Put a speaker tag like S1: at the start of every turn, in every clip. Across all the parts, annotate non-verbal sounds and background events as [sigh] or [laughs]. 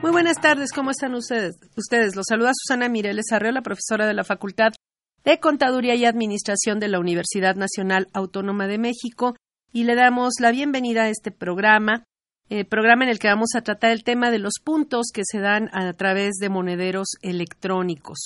S1: Muy buenas tardes, ¿cómo están ustedes? Ustedes, los saluda Susana Mireles Arreola, profesora de la Facultad de Contaduría y Administración de la Universidad Nacional Autónoma de México, y le damos la bienvenida a este programa, eh, programa en el que vamos a tratar el tema de los puntos que se dan a través de monederos electrónicos.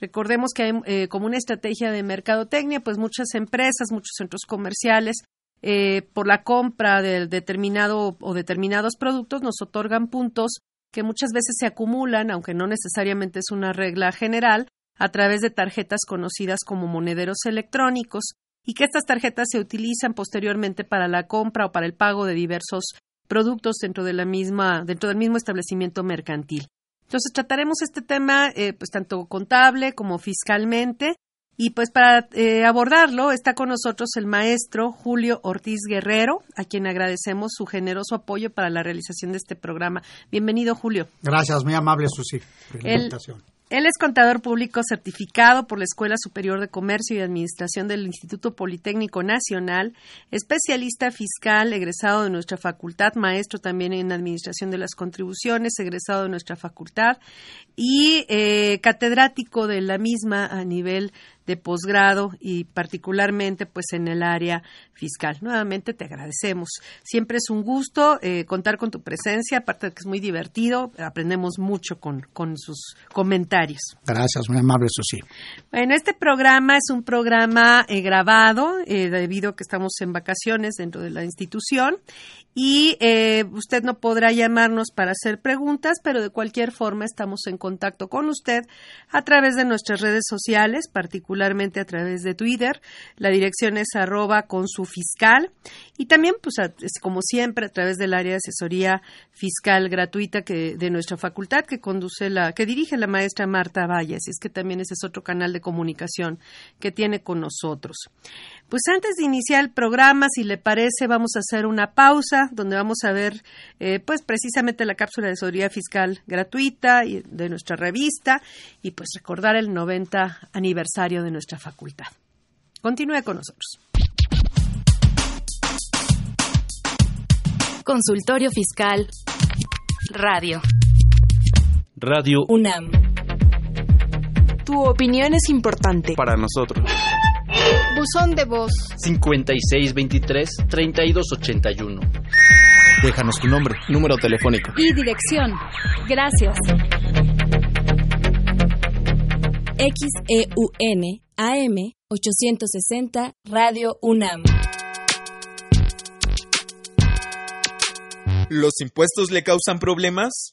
S1: Recordemos que eh, como una estrategia de mercadotecnia, pues muchas empresas, muchos centros comerciales, eh, por la compra de determinado o determinados productos, nos otorgan puntos que muchas veces se acumulan, aunque no necesariamente es una regla general, a través de tarjetas conocidas como monederos electrónicos y que estas tarjetas se utilizan posteriormente para la compra o para el pago de diversos productos dentro de la misma dentro del mismo establecimiento mercantil. Entonces trataremos este tema eh, pues tanto contable como fiscalmente y pues para eh, abordarlo está con nosotros el maestro Julio Ortiz Guerrero, a quien agradecemos su generoso apoyo para la realización de este programa. Bienvenido, Julio.
S2: Gracias, muy amable, Susi, por la
S1: El-
S2: invitación.
S1: Él es contador público certificado por la Escuela Superior de Comercio y Administración del Instituto Politécnico Nacional, especialista fiscal, egresado de nuestra facultad, maestro también en Administración de las Contribuciones, egresado de nuestra facultad y eh, catedrático de la misma a nivel de posgrado y particularmente pues en el área fiscal. Nuevamente te agradecemos. Siempre es un gusto eh, contar con tu presencia, aparte de que es muy divertido, aprendemos mucho con, con sus comentarios.
S2: Gracias, muy amable, Susi.
S1: Bueno, este programa es un programa eh, grabado eh, debido a que estamos en vacaciones dentro de la institución y eh, usted no podrá llamarnos para hacer preguntas, pero de cualquier forma estamos en contacto con usted a través de nuestras redes sociales, particularmente a través de Twitter. La dirección es arroba con su fiscal y también, pues, como siempre, a través del área de asesoría fiscal gratuita que de nuestra facultad que conduce la, que dirige la maestra Marta Valle. Así es que también ese es otro canal de comunicación que tiene con nosotros. Pues antes de iniciar el programa, si le parece, vamos a hacer una pausa donde vamos a ver, eh, pues precisamente la cápsula de asesoría fiscal gratuita y de nuestra revista y pues recordar el 90 aniversario de nuestra facultad. Continúe con nosotros.
S3: Consultorio Fiscal.
S4: Radio.
S5: Radio
S4: UNAM.
S6: Tu opinión es importante.
S7: Para nosotros.
S6: Buzón de voz.
S8: 5623-3281.
S7: Déjanos tu nombre.
S8: Número telefónico.
S3: Y dirección. Gracias.
S4: XEUN AM 860 Radio UNAM.
S9: ¿Los impuestos le causan problemas?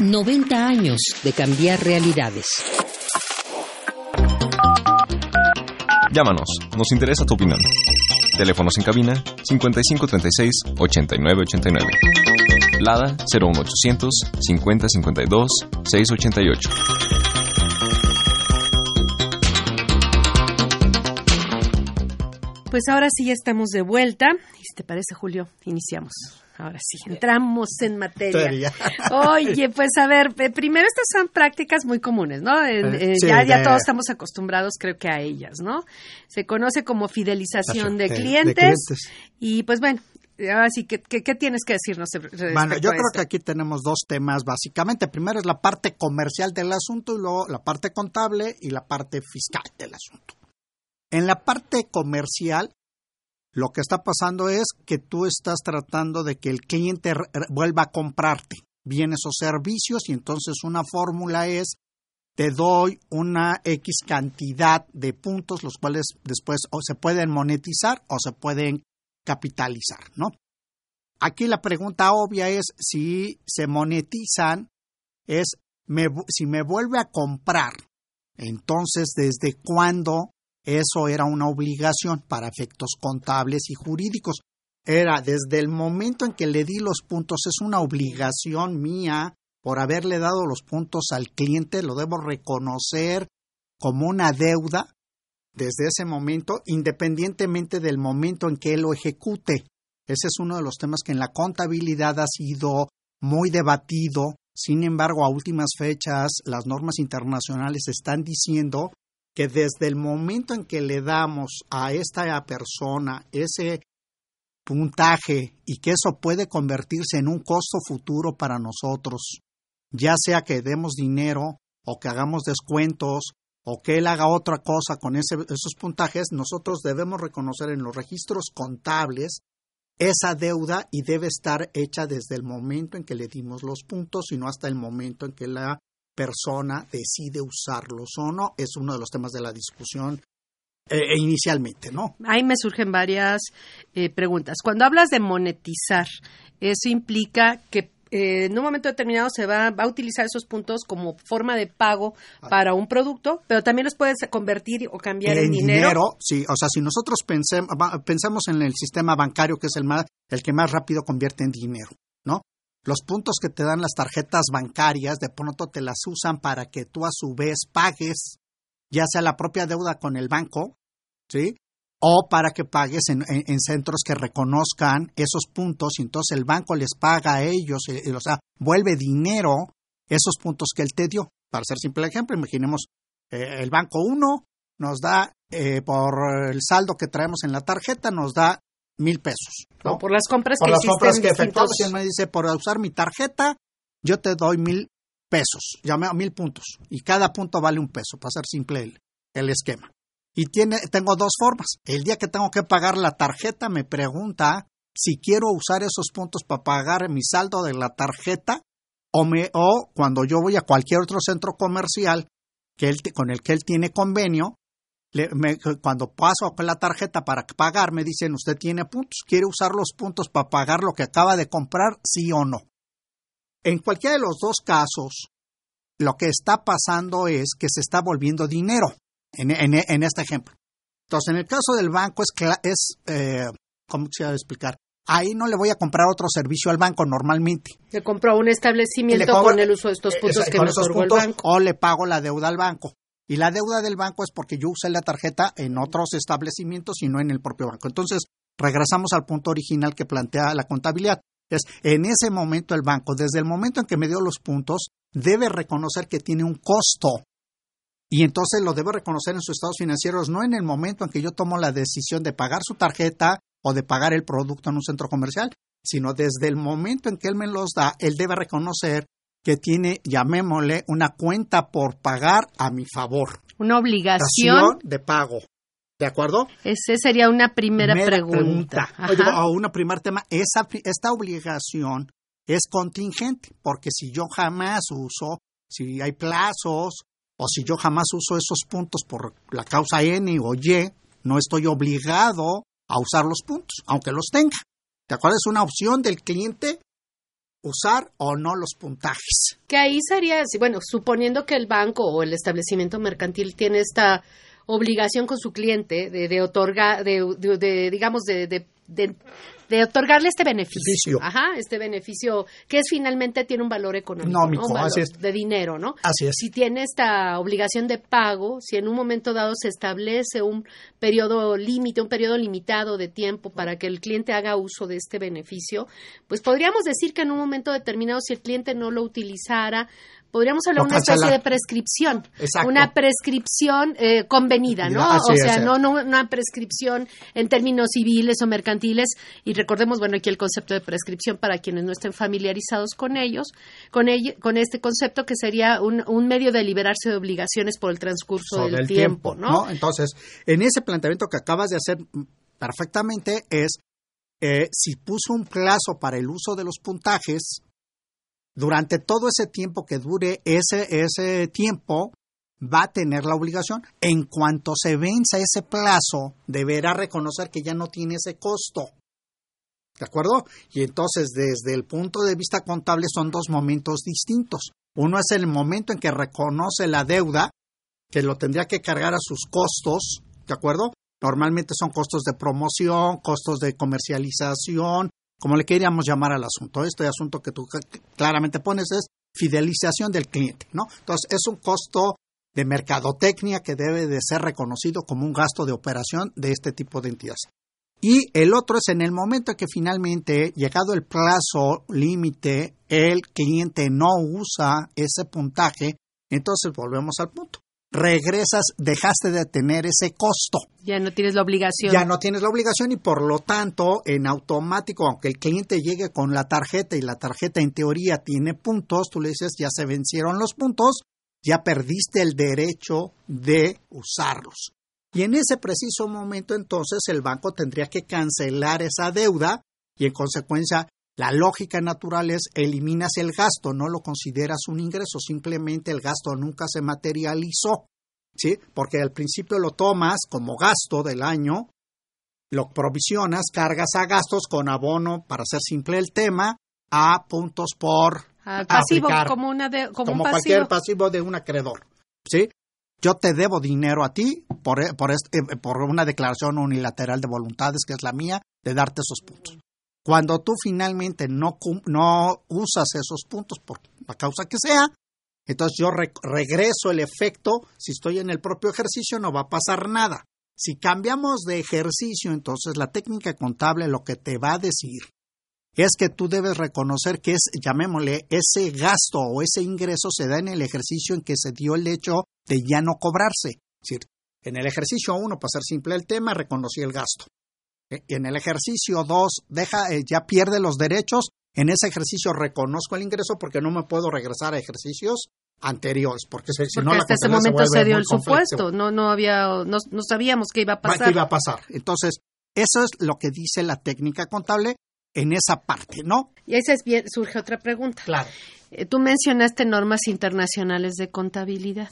S10: 90 años de cambiar realidades.
S11: Llámanos, nos interesa tu opinión. Teléfonos en cabina 5536 8989. Lada 01800 5052 688.
S1: Pues ahora sí ya estamos de vuelta. Y si te parece, Julio, iniciamos. Ahora sí, entramos en materia. Oye, pues a ver, eh, primero estas son prácticas muy comunes, ¿no?
S2: Eh,
S1: eh,
S2: sí,
S1: ya, todos estamos acostumbrados, creo que a ellas, ¿no? Se conoce como fidelización de,
S2: de- de
S1: clientes. Y pues bueno, ahora sí, ¿qué, tienes que decirnos?
S2: Bueno, yo creo que aquí tenemos dos temas básicamente. Primero es la parte comercial del asunto y luego la parte contable y la parte fiscal del asunto. En la parte comercial, lo que está pasando es que tú estás tratando de que el cliente vuelva a comprarte bienes o servicios y entonces una fórmula es te doy una X cantidad de puntos, los cuales después se pueden monetizar o se pueden capitalizar, ¿no? Aquí la pregunta obvia es si se monetizan, es si me vuelve a comprar, entonces desde cuándo eso era una obligación para efectos contables y jurídicos. Era desde el momento en que le di los puntos, es una obligación mía por haberle dado los puntos al cliente, lo debo reconocer como una deuda desde ese momento, independientemente del momento en que él lo ejecute. Ese es uno de los temas que en la contabilidad ha sido muy debatido. Sin embargo, a últimas fechas, las normas internacionales están diciendo que desde el momento en que le damos a esta persona ese puntaje y que eso puede convertirse en un costo futuro para nosotros, ya sea que demos dinero o que hagamos descuentos o que él haga otra cosa con ese- esos puntajes, nosotros debemos reconocer en los registros contables esa deuda y debe estar hecha desde el momento en que le dimos los puntos y no hasta el momento en que la persona decide usarlos o no. Es uno de los temas de la discusión eh, inicialmente, ¿no?
S1: Ahí me surgen varias eh, preguntas. Cuando hablas de monetizar, eso implica que eh, en un momento determinado se va, va a utilizar esos puntos como forma de pago para un producto, pero también los puedes convertir o cambiar en, dinero.
S2: sí, o sea, si nosotros pensem- va- pensamos en el sistema bancario que es el más, el que más rápido convierte en dinero, ¿no? Los puntos que te dan las tarjetas bancarias de pronto te las usan para que tú a su vez pagues, ya sea la propia deuda con el banco, ¿sí? O para que pagues en, en- en centros que reconozcan esos puntos y entonces el banco les paga a ellos, eh, eh, o sea, vuelve dinero esos puntos que él te dio. Para hacer simple ejemplo, imaginemos eh, el banco 1 nos da, eh, por el saldo que traemos en la tarjeta, nos da mil pesos.
S1: O por las compras
S2: Por
S1: que
S2: las compras que
S1: distintos-
S2: efectuamos, y él me dice, por usar mi tarjeta, yo te doy mil pesos, llame a mil puntos, y cada punto vale un peso, para ser simple el, el esquema. Y tiene, tengo dos formas. El día que tengo que pagar la tarjeta, me pregunta si quiero usar esos puntos para pagar mi saldo de la tarjeta, o, me, o cuando yo voy a cualquier otro centro comercial que él, con el que él tiene convenio, le- me- cuando paso con la tarjeta para pagar, me dicen, usted tiene puntos, quiere usar los puntos para pagar lo que acaba de comprar, sí o no. En cualquiera de los dos casos, lo que está pasando es que se está volviendo dinero, en, en- en este ejemplo. Entonces, en el caso del banco es, es eh, ¿cómo se va a explicar? Ahí no le voy a comprar otro servicio al banco normalmente.
S1: Le compró un
S2: Le
S1: establecimiento
S2: cobro-
S1: con el uso de estos
S2: eh,
S1: puntos que me otorgó el banco.
S2: O le pago la deuda al banco. Y la deuda del banco es porque yo usé la tarjeta en otros establecimientos y no en el propio banco. Entonces, regresamos al punto original que plantea la contabilidad. Es, en ese momento el banco, desde el momento en que me dio los puntos, debe reconocer que tiene un costo. Y entonces lo debe reconocer en sus estados financieros, no en el momento en que yo tomo la decisión de pagar su tarjeta o de pagar el producto en un centro comercial, sino desde el momento en que él me los da, él debe reconocer que tiene, llamémosle, una cuenta por pagar a mi favor.
S1: Una obligación.
S2: De pago. ¿De acuerdo?
S1: Esa sería una primera
S2: Primera
S1: pregunta.
S2: O una primer tema, esa, esta obligación es contingente, porque si yo jamás uso, si hay plazos, o si yo jamás uso esos puntos por la causa N o Y, no estoy obligado a usar los puntos, aunque los tenga. ¿De acuerdo? Es una opción del cliente usar o no los puntajes.
S1: Que ahí sería, bueno, suponiendo que el banco o el establecimiento mercantil tiene esta obligación con su cliente de, de otorgar, de, de, de, digamos, de, de, de otorgarle este beneficio. Ajá, este beneficio que es finalmente tiene un valor económico,
S2: Económico,
S1: ¿no? Un valor
S2: así es.
S1: de dinero, ¿no?
S2: Así es.
S1: Si tiene esta obligación de pago, si en un momento dado se establece un periodo límite, un periodo limitado de tiempo para que el cliente haga uso de este beneficio, pues podríamos decir que en un momento determinado, si el cliente no lo utilizara, podríamos hablar de una especie de prescripción,
S2: Exacto.
S1: una prescripción eh, convenida, ¿no? O sea,
S2: sí.
S1: no, no una prescripción en términos civiles o mercantiles. Y recordemos, bueno, aquí el concepto de prescripción para quienes no estén familiarizados con ellos, con, ello- con este concepto que sería un, un medio de liberarse de obligaciones por el transcurso
S2: sobre
S1: del
S2: el
S1: tiempo, ¿no?
S2: Entonces, en ese planteamiento que acabas de hacer perfectamente es, eh, si puso un plazo para el uso de los puntajes, durante todo ese tiempo que dure ese, ese tiempo, va a tener la obligación. En cuanto se venza ese plazo, deberá reconocer que ya no tiene ese costo. ¿De acuerdo? Y entonces, desde el punto de vista contable, son dos momentos distintos. Uno es el momento en que reconoce la deuda, que lo tendría que cargar a sus costos, ¿de acuerdo? Normalmente son costos de promoción, costos de comercialización, como le queríamos llamar al asunto. Este asunto que tú claramente pones es fidelización del cliente, ¿no? Entonces, es un costo de mercadotecnia que debe de ser reconocido como un gasto de operación de este tipo de entidades. Y el otro es en el momento en que finalmente, llegado el plazo límite, el cliente no usa ese puntaje, entonces volvemos al punto. Regresas, dejaste de tener ese costo.
S1: Ya no tienes la obligación.
S2: Ya no tienes la obligación y por lo tanto, en automático, aunque el cliente llegue con la tarjeta y la tarjeta en teoría tiene puntos, tú le dices, ya se vencieron los puntos, ya perdiste el derecho de usarlos. Y en ese preciso momento entonces el banco tendría que cancelar esa deuda y en consecuencia la lógica natural es eliminas el gasto, no lo consideras un ingreso, simplemente el gasto nunca se materializó, ¿sí? Porque al principio lo tomas como gasto del año, lo provisionas, cargas a gastos con abono, para hacer simple el tema, a puntos por
S1: Ah, pasivo,
S2: aplicar
S1: como, una de, como,
S2: como
S1: un
S2: cualquier
S1: pasivo.
S2: pasivo de un acreedor. ¿sí? Yo te debo dinero a ti por, por, este- por una declaración unilateral de voluntades, que es la mía, de darte esos puntos. Cuando tú finalmente no, no usas esos puntos por la causa que sea, entonces yo re- regreso el efecto. Si estoy en el propio ejercicio, no va a pasar nada. Si cambiamos de ejercicio, entonces la técnica contable lo que te va a decir es que tú debes reconocer que es, llamémosle, ese gasto o ese ingreso se da en el ejercicio en que se dio el hecho de ya no cobrarse. Es decir, en el ejercicio 1, para ser simple el tema, reconocí el gasto. Eh, Y en el ejercicio 2, deja, eh, ya pierde los derechos. En ese ejercicio reconozco el ingreso porque no me puedo regresar a ejercicios anteriores, porque si,
S1: Porque
S2: no
S1: hasta ese momento se dio el supuesto, no, no había, no, no sabíamos qué iba a
S2: Va-
S1: pasar.
S2: ¿Qué iba a pasar? Entonces, eso es lo que dice la técnica contable en esa parte, ¿no?
S1: Y ahí surge otra pregunta.
S2: Claro.
S1: Eh, Tú mencionaste normas internacionales de contabilidad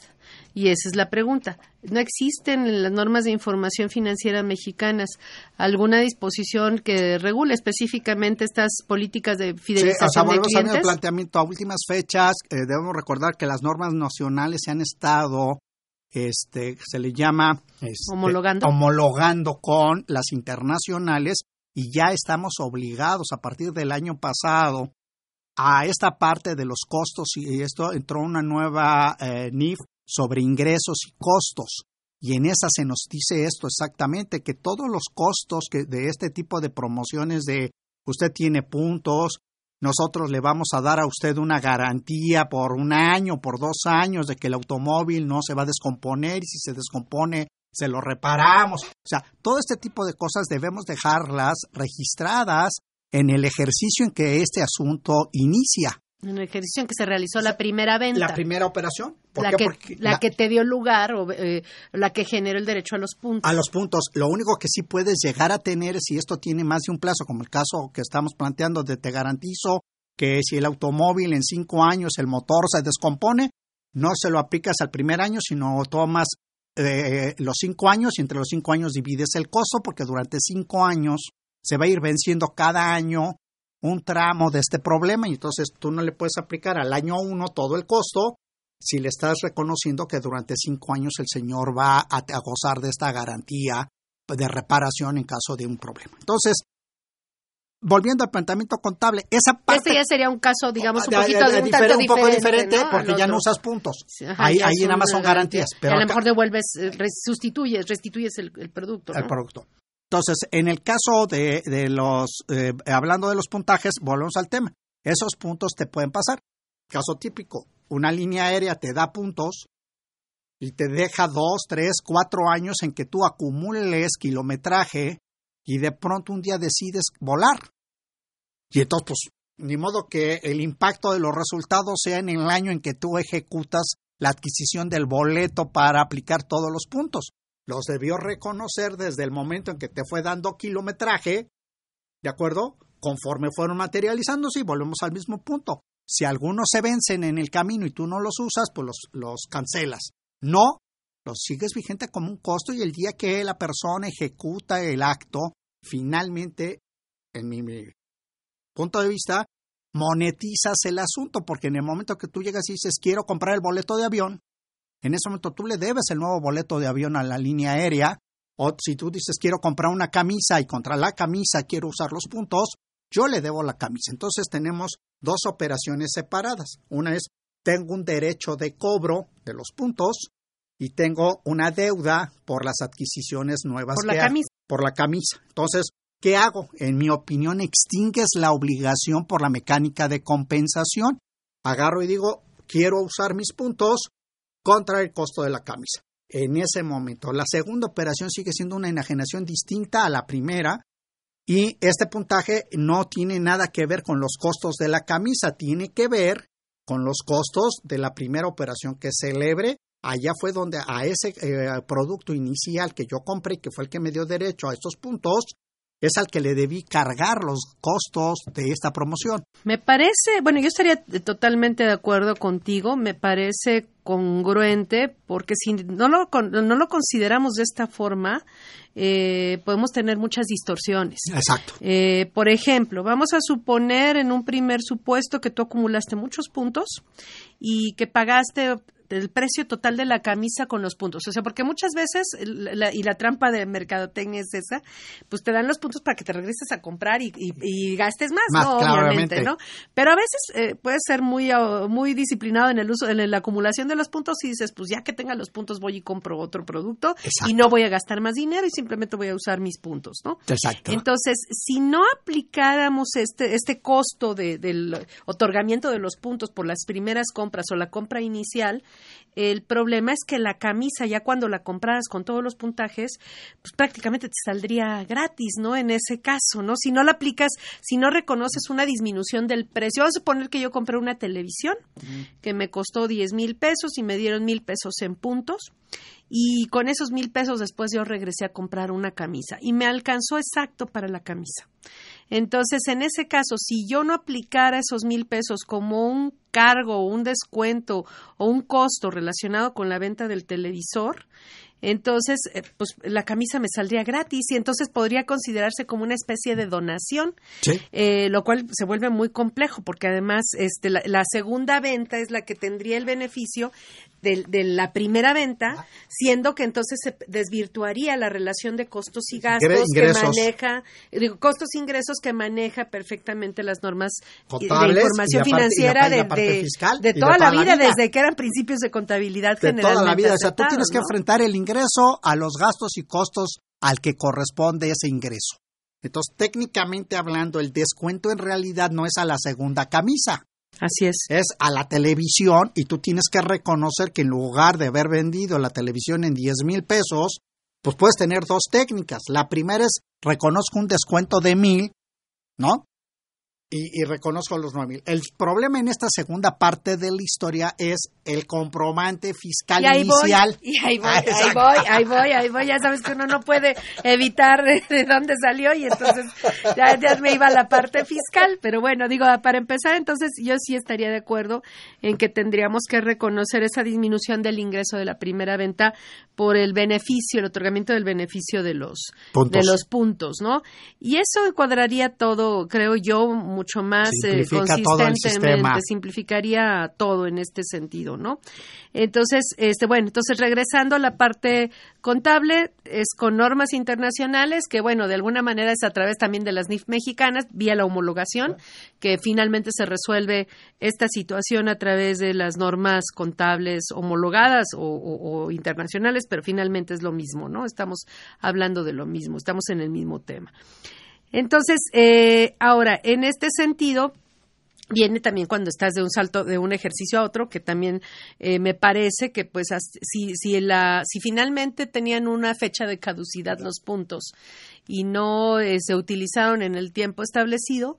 S1: y esa es la pregunta. ¿No existen en las normas de información financiera mexicanas alguna disposición que regule específicamente estas políticas de
S2: Sí,
S1: fidelización
S2: o sea,
S1: de clientes?
S2: planteamiento. A últimas fechas, eh, debemos recordar que las normas nacionales se han estado, este, se le llama este,
S1: Homologando.
S2: homologando con las internacionales y ya estamos obligados a partir del año pasado a esta parte de los costos y esto entró una nueva eh, NIF sobre ingresos y costos. Y en esa se nos dice esto exactamente, que todos los costos que de este tipo de promociones de usted tiene puntos, nosotros le vamos a dar a usted una garantía por un año, por dos años, de que el automóvil no se va a descomponer y si se descompone se lo reparamos. O sea, todo este tipo de cosas debemos dejarlas registradas en el ejercicio en que este asunto inicia.
S1: En el ejercicio en que se realizó la primera venta.
S2: La primera operación. ¿Por
S1: la
S2: qué?
S1: que,
S2: Porque
S1: la
S2: la-
S1: que te dio lugar o eh, la que generó el derecho a los puntos.
S2: a los puntos. Lo único que sí puedes llegar a tener, si esto tiene más de un plazo, como el caso que estamos planteando de te garantizo que si el automóvil en cinco años el motor se descompone, no se lo aplicas al primer año, sino tomas eh, los cinco años y entre los cinco años divides el costo porque durante cinco años se va a ir venciendo cada año un tramo de este problema y entonces tú no le puedes aplicar al año uno todo el costo si le estás reconociendo que durante cinco años el señor va a, a gozar de esta garantía de reparación en caso de un problema. Entonces, volviendo al planteamiento contable, esa parte...
S1: Este ya sería un caso, digamos, un
S2: de-
S1: poquito
S2: de-
S1: de, un
S2: diferente,
S1: tanto
S2: un poco
S1: diferente,
S2: porque ya no usas puntos.
S1: Ajá,
S2: ahí ahí nada más son garantías.
S1: garantía.
S2: Pero
S1: a lo mejor devuelves, eh, sustituyes, restituyes el, el producto,
S2: el producto. Entonces, en el caso de, de los, eh, hablando de los puntajes, volvemos al tema. Esos puntos te pueden pasar. Caso típico, una línea aérea te da puntos y te deja dos, tres, cuatro años en que tú acumules kilometraje y de pronto un día decides volar. Y entonces, pues, ni modo que el impacto de los resultados sea en el año en que tú ejecutas la adquisición del boleto para aplicar todos los puntos. Los debió reconocer desde el momento en que te fue dando kilometraje, ¿de acuerdo? Conforme fueron materializándose y volvemos al mismo punto. Si algunos se vencen en el camino y tú no los usas, pues los, los cancelas. No, los sigues vigente como un costo y el día que la persona ejecuta el acto, finalmente, en mi, punto de vista, monetizas el asunto, porque en el momento que tú llegas y dices, quiero comprar el boleto de avión, en ese momento tú le debes el nuevo boleto de avión a la línea aérea, o si tú dices, quiero comprar una camisa y contra la camisa quiero usar los puntos, yo le debo la camisa. Entonces tenemos dos operaciones separadas. Una es, tengo un derecho de cobro de los puntos y tengo una deuda por las adquisiciones nuevas.
S1: Por la camisa.
S2: Por la camisa. Entonces, ¿qué hago? En mi opinión, extingues la obligación por la mecánica de compensación. Agarro y digo, quiero usar mis puntos contra el costo de la camisa. En ese momento, la segunda operación sigue siendo una enajenación distinta a la primera y este puntaje no tiene nada que ver con los costos de la camisa, tiene que ver con los costos de la primera operación que celebre. Allá fue donde a ese eh, producto inicial que yo compré, que fue el que me dio derecho a estos puntos, es al que le debí cargar los costos de esta promoción.
S1: Me parece, bueno, yo estaría totalmente de acuerdo contigo, me parece congruente, porque si no lo, no lo consideramos de esta forma, eh, podemos tener muchas distorsiones.
S2: Exacto.
S1: Eh, por ejemplo, vamos a suponer en un primer supuesto que tú acumulaste muchos puntos y que pagaste el precio total de la camisa con los puntos. O sea, porque muchas veces, la- y la trampa de mercadotecnia es esa, pues te dan los puntos para que te regreses a comprar y, y- y gastes más,
S2: Más,
S1: ¿no? Obviamente. ¿no? Pero a veces eh, puedes ser muy, ah, muy disciplinado en el uso, en la acumulación de los puntos y dices, pues ya que tenga los puntos voy y compro otro producto
S2: Exacto.
S1: y no voy a gastar más dinero y simplemente voy a usar mis puntos, ¿no?
S2: Exacto.
S1: Entonces, si no aplicáramos este, este costo de- del otorgamiento de los puntos por las primeras compras o la compra inicial, el problema es que la camisa, ya cuando la compraras con todos los puntajes, pues prácticamente te saldría gratis, ¿no? En ese caso, ¿no? Si no la aplicas, si no reconoces una disminución del precio, vamos a suponer que yo compré una televisión que me costó 10 mil pesos y me dieron mil pesos en puntos. Y con esos mil pesos después yo regresé a comprar una camisa y me alcanzó exacto para la camisa. Entonces, en ese caso, si yo no aplicara esos mil pesos como un cargo, un descuento o un costo relacionado con la venta del televisor, entonces, eh, pues la camisa me saldría gratis y entonces podría considerarse como una especie de donación,
S2: Sí.
S1: eh, lo cual se vuelve muy complejo porque además este, la, la segunda venta es la que tendría el beneficio de, de la primera venta, siendo que entonces se desvirtuaría la relación de costos y gastos que
S2: ingresos.
S1: maneja, digo, costos e ingresos que maneja perfectamente las normas de
S2: y
S1: información
S2: y la
S1: financiera
S2: parte- y la
S1: de,
S2: fiscal
S1: toda, la
S2: toda la
S1: vida, desde que eran principios de contabilidad
S2: de toda la
S1: generalmente
S2: vida. O sea, tú tienes que enfrentar el ingreso a los gastos y costos al que corresponde ese ingreso. Entonces, técnicamente hablando, el descuento en realidad no es a la segunda camisa.
S1: Así es.
S2: Es a la televisión y tú tienes que reconocer que en lugar de haber vendido la televisión en 10 mil pesos, pues puedes tener dos técnicas. La primera es reconozco un descuento de mil, ¿no? Y, y reconozco los 9 mil. El problema en esta segunda parte de la historia es el comprobante fiscal
S1: Y ahí
S2: inicial.
S1: voy, y ahí voy,
S2: Ah,
S1: ahí voy, ahí voy, ahí voy. Ya sabes que uno no puede evitar de, de dónde salió y entonces ya, ya me iba la parte fiscal. Pero bueno, digo, para empezar, entonces yo sí estaría de acuerdo en que tendríamos que reconocer esa disminución del ingreso de la primera venta por el beneficio, el otorgamiento del beneficio de los
S2: Puntos.
S1: de los puntos, ¿no? Y eso encuadraría todo, creo yo, mucho más eh,
S2: Simplifica
S1: consistentemente, simplificaría todo en este sentido, ¿no? Entonces, este, bueno, entonces regresando a la parte contable, es con normas internacionales, que bueno, de alguna manera es a través también de las NIF mexicanas, vía la homologación, que finalmente se resuelve esta situación a través de las normas contables homologadas o, internacionales, pero finalmente es lo mismo, ¿no? Estamos hablando de lo mismo, estamos en el mismo tema. Entonces, eh, ahora, en este sentido, viene también cuando estás de un salto de un ejercicio a otro que también eh, me parece que pues si si si finalmente tenían una fecha de caducidad los puntos y no eh, se utilizaron en el tiempo establecido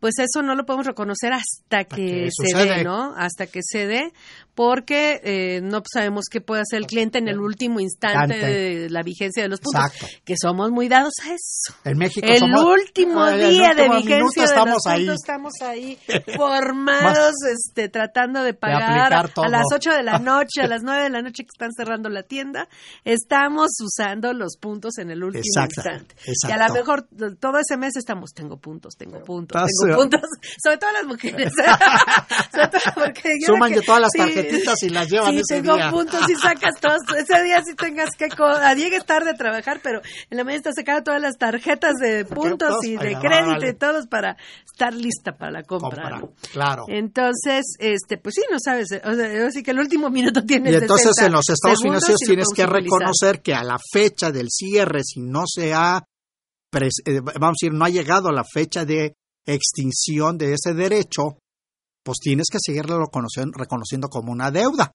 S1: pues eso no lo podemos reconocer hasta que,
S2: que
S1: se dé, ¿no? Hasta que se dé, porque eh, no sabemos qué puede hacer el cliente en el último instante de la vigencia de los puntos,
S2: Exacto.
S1: que somos muy dados a eso.
S2: En México
S1: El
S2: somos-
S1: último
S2: Ah, el
S1: día de
S2: último
S1: vigencia
S2: minuto
S1: de los
S2: estamos ahí.
S1: puntos estamos ahí [laughs] formados, este, tratando de pagar
S2: todo.
S1: a las 8 de la [laughs] noche, a las 9 de la noche que están cerrando la tienda, estamos usando los puntos en el último
S2: Exacto,
S1: instante. Y a
S2: exacto.
S1: lo mejor todo ese mes estamos, tengo puntos, tengo puntos,
S2: Estás,
S1: tengo
S2: eh,
S1: puntos, sobre todo las mujeres. [laughs] Sobre todo porque yo
S2: Suman
S1: que-
S2: de todas las
S1: sí,
S2: tarjetitas y las llevan
S1: sí,
S2: ese
S1: tengo
S2: día.
S1: puntos y sacas todos. Ese día sí tengas que. A llegues tarde a trabajar, pero en la mañana sacando todas las tarjetas de puntos y de crédito y todos para estar lista para la compra.
S2: Compra,
S1: ¿no?
S2: claro.
S1: Entonces, este, pues sí, no sabes. O sea, así que el último minuto
S2: Y
S1: tienes.
S2: entonces
S1: 60
S2: en los estados
S1: y lo
S2: tienes que reconocer que a la fecha del cierre, si no se ha, eh, vamos a decir, no ha llegado a la fecha de extinción de ese derecho, pues tienes que seguirlo reconociendo, como una deuda.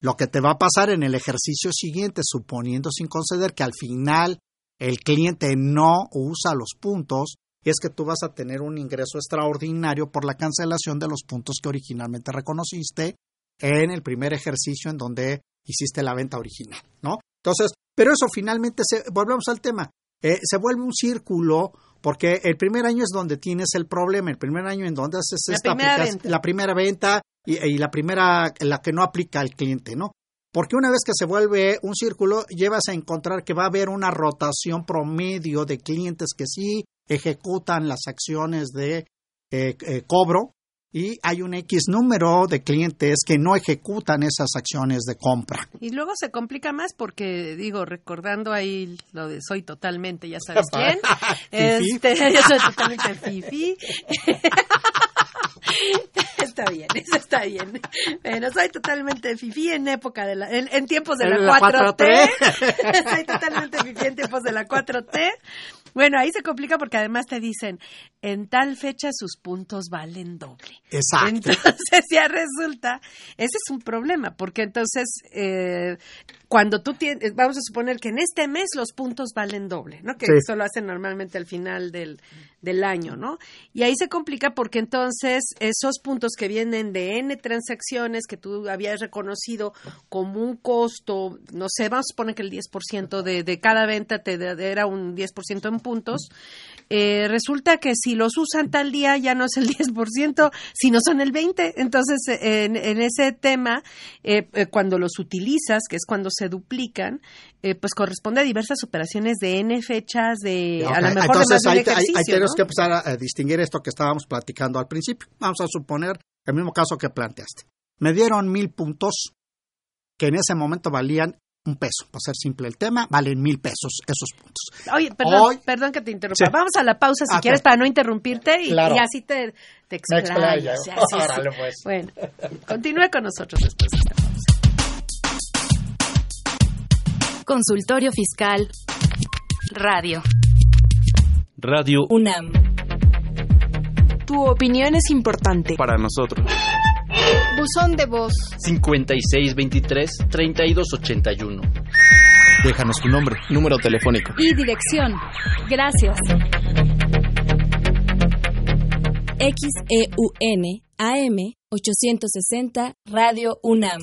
S2: Lo que te va a pasar en el ejercicio siguiente, suponiendo sin conceder que al final el cliente no usa los puntos, es que tú vas a tener un ingreso extraordinario por la cancelación de los puntos que originalmente reconociste en el primer ejercicio en donde hiciste la venta original, ¿no? Entonces, pero eso finalmente, se, volvemos al tema, eh, se vuelve un círculo porque el primer año es donde tienes el problema, el primer año en donde haces
S1: La
S2: esta
S1: primera venta.
S2: la primera venta y, y la primera, la que no aplica al cliente, ¿no? Porque una vez que se vuelve un círculo, llevas a encontrar que va a haber una rotación promedio de clientes que sí ejecutan las acciones de eh, eh, cobro y hay un X número de clientes que no ejecutan esas acciones de compra.
S1: Y luego se complica más porque, digo, recordando ahí lo de soy totalmente, ya sabes [laughs] quién. Este, [laughs] yo soy totalmente fifi. [laughs] [laughs] está bien, eso está bien. Bueno, soy totalmente fifi en época de la, en, en tiempos de la,
S2: En la
S1: 4T. [laughs] soy totalmente fifi en tiempos de la 4T. Bueno, ahí se complica porque además te dicen, en tal fecha sus puntos valen doble.
S2: Exacto.
S1: Entonces [laughs] ya resulta, ese es un problema, porque entonces eh, cuando tú tienes, vamos a suponer que en este mes los puntos valen doble, ¿no? Que
S2: Sí.
S1: eso lo hacen normalmente al final del, del año, ¿no? Y ahí se complica porque entonces esos puntos que vienen de N transacciones que tú habías reconocido como un costo, no sé, vamos a suponer que el 10% de, de cada venta te da- era un 10% en puntos, eh, resulta que si los usan tal día ya no es el [laughs] 10%, sino son el 20%. Entonces, en, en ese tema, eh, eh, cuando los utilizas, que es cuando se duplican, eh, pues corresponde a diversas operaciones de N fechas, de a lo mejor de más
S2: Entonces
S1: de un
S2: ahí, te- ahí- ahí
S1: ejercicio,
S2: tenemos
S1: ¿no?
S2: que empezar a, a distinguir esto que estábamos platicando al principio. Vamos a suponer el mismo caso que planteaste. Me dieron mil puntos que en ese momento valían un peso. Para ser simple el tema, valen mil pesos esos puntos.
S1: Oye, perdón,
S2: Hoy-
S1: perdón que te interrumpa.
S2: Sí.
S1: Vamos a la pausa si
S2: Ah,
S1: quieres
S2: claro.
S1: para no interrumpirte y,
S2: Claro.
S1: y así te, te explayas. Sí, sí, sí.
S2: Órale, pues.
S1: Bueno, continúe con nosotros después de esta pausa.
S3: Consultorio Fiscal
S4: Radio.
S8: Radio
S4: UNAM.
S12: Tu opinión es importante.
S8: para nosotros.
S6: Buzón de voz.
S8: 5623-3281.
S5: Déjanos tu nombre.
S8: Número telefónico.
S3: y dirección. Gracias. XEUN AM 860 Radio UNAM.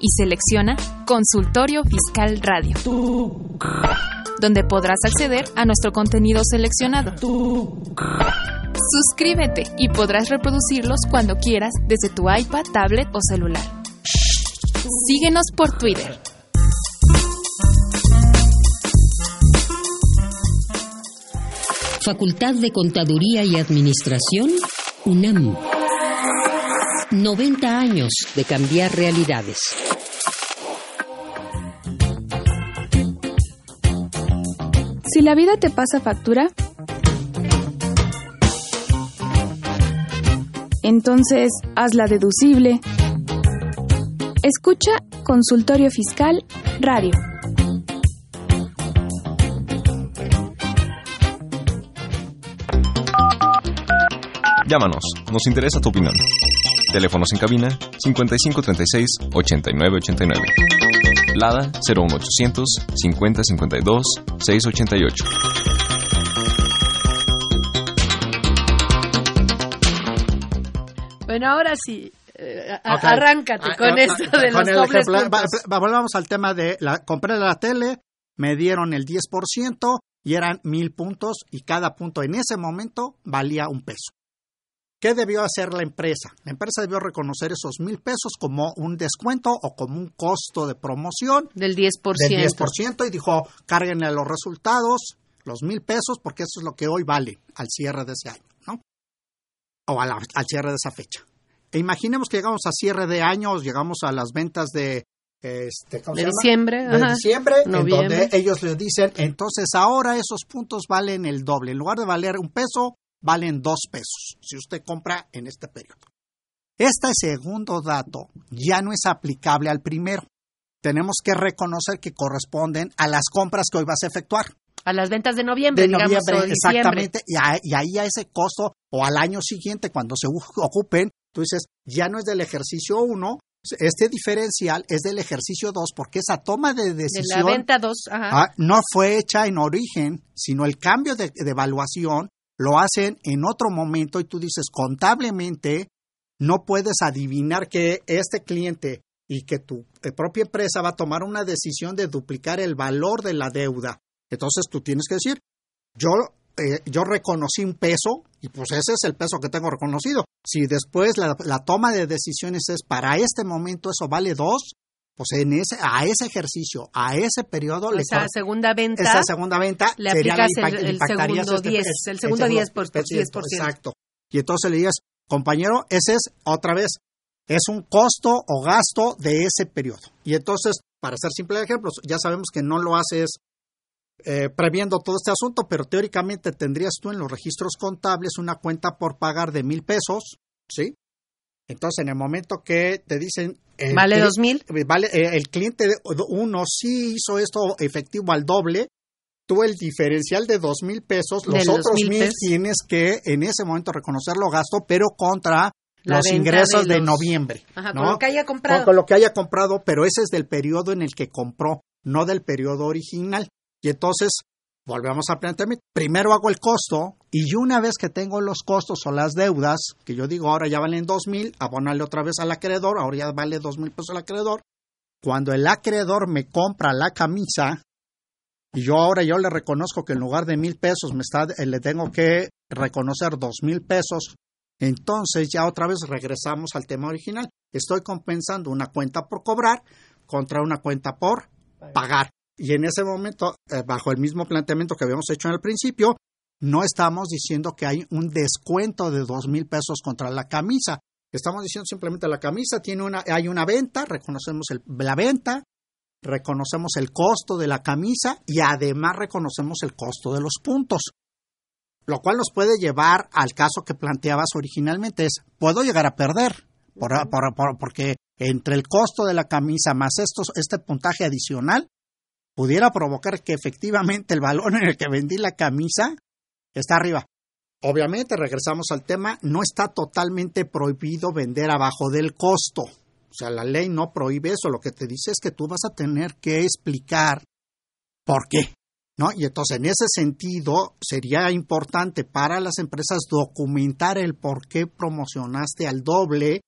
S4: y selecciona Consultorio Fiscal Radio, donde podrás acceder a nuestro contenido seleccionado. Suscríbete y podrás reproducirlos cuando quieras desde tu iPad, tablet o celular. Síguenos por Twitter.
S10: Facultad de Contaduría y Administración, UNAM. 90 años de cambiar realidades.
S6: Si la vida te pasa factura, entonces hazla deducible. Escucha Consultorio Fiscal Radio.
S11: Llámanos, nos interesa tu opinión. Teléfonos en cabina 5536-8989. Lada 01800 5052 688.
S1: Bueno, ahora sí, eh, a- arráncate con esto de
S2: Con
S1: los dobles puntos.
S2: va- va- Volvamos al tema de la compré la tele, me dieron el 10% y eran mil puntos y cada punto en ese momento valía un peso. ¿Qué debió hacer la empresa? La empresa debió reconocer esos mil pesos como un descuento o como un costo de promoción
S1: Del 10%.
S2: del 10% y dijo, cárguenle los resultados, los mil pesos, porque eso es lo que hoy vale al cierre de ese año, ¿no? O a la- al cierre de esa fecha. E imaginemos que llegamos a cierre de año, llegamos a las ventas de... Este, ¿cómo se
S1: De
S2: llama?
S1: diciembre,
S2: de
S1: ajá.
S2: diciembre, en donde ellos le dicen, entonces ahora esos puntos valen el doble. En lugar de valer un peso, valen dos pesos, si usted compra en este periodo. Este segundo dato ya no es aplicable al primero. Tenemos que reconocer que corresponden a las compras que hoy vas a efectuar.
S1: A las ventas de noviembre,
S2: De
S1: digamos,
S2: noviembre, exactamente. Y, a- y ahí a ese costo, o al año siguiente, cuando se ocupen, tú dices, ya no es del ejercicio 1, este diferencial es del ejercicio 2, porque esa toma de
S1: De
S2: decisión
S1: la venta 2, ajá.
S2: ah, no fue hecha en origen, sino el cambio de, de evaluación lo hacen en otro momento y tú dices, contablemente, no puedes adivinar que este cliente y que tu eh, propia empresa va a tomar una decisión de duplicar el valor de la deuda. Entonces tú tienes que decir, yo, eh, yo reconocí un peso y pues ese es el peso que tengo reconocido. Si después la, la toma de decisiones es para este momento eso vale dos, pues en ese, a ese ejercicio, a ese periodo, le
S1: Esa segunda venta.
S2: esa segunda venta
S1: le
S2: sería
S1: aplicas el-
S2: impact-
S1: el
S2: impactarías
S1: segundo
S2: este-
S1: 10,
S2: este-
S1: el segundo 10 por- por 10%.
S2: Exacto. Y entonces le digas, compañero, ese es otra vez, es un costo o gasto de ese periodo. Y entonces, para hacer simple ejemplos, ya sabemos que no lo haces eh, previendo todo este asunto, pero teóricamente tendrías tú en los registros contables una cuenta por pagar de mil pesos, ¿sí? Entonces, en el momento que te dicen... el
S1: ¿Vale dos mil?
S2: Vale, eh, el cliente uno sí hizo esto efectivo al doble, tú el diferencial de dos mil pesos, los
S1: De
S2: otros mil
S1: pesos.
S2: tienes que en ese momento reconocerlo gasto, pero contra
S1: La
S2: los ingresos
S1: de
S2: noviembre.
S1: Ajá,
S2: ¿no?
S1: con lo que haya comprado.
S2: Con, con lo que haya comprado, pero ese es del periodo en el que compró, no del periodo original. Y entonces, volvemos a plantearme, primero hago el costo y una vez que tengo los costos o las deudas, que yo digo ahora ya valen dos mil, abonarle otra vez al acreedor, ahora ya vale dos mil pesos al acreedor. Cuando el acreedor me compra la camisa y yo ahora yo le reconozco que en lugar de mil pesos me está, eh, le tengo que reconocer dos mil pesos, entonces ya otra vez regresamos al tema original. Estoy compensando una cuenta por cobrar contra una cuenta por pagar. Y en ese momento, eh, bajo el mismo planteamiento que habíamos hecho en el principio, no estamos diciendo que hay un descuento de dos mil pesos contra la camisa. Estamos diciendo simplemente la camisa tiene una, hay una venta, reconocemos el- la venta, reconocemos el costo de la camisa y además reconocemos el costo de los puntos. Lo cual nos puede llevar al caso que planteabas originalmente, es, puedo llegar a perder, por, por- por- porque entre el costo de la camisa más estos, este puntaje adicional, pudiera provocar que efectivamente el valor en el que vendí la camisa está arriba. Obviamente, regresamos al tema, no está totalmente prohibido vender abajo del costo. O sea, la ley no prohíbe eso, lo que te dice es que tú vas a tener que explicar por qué. ¿No? Y entonces, en ese sentido, sería importante para las empresas documentar el por qué promocionaste al doble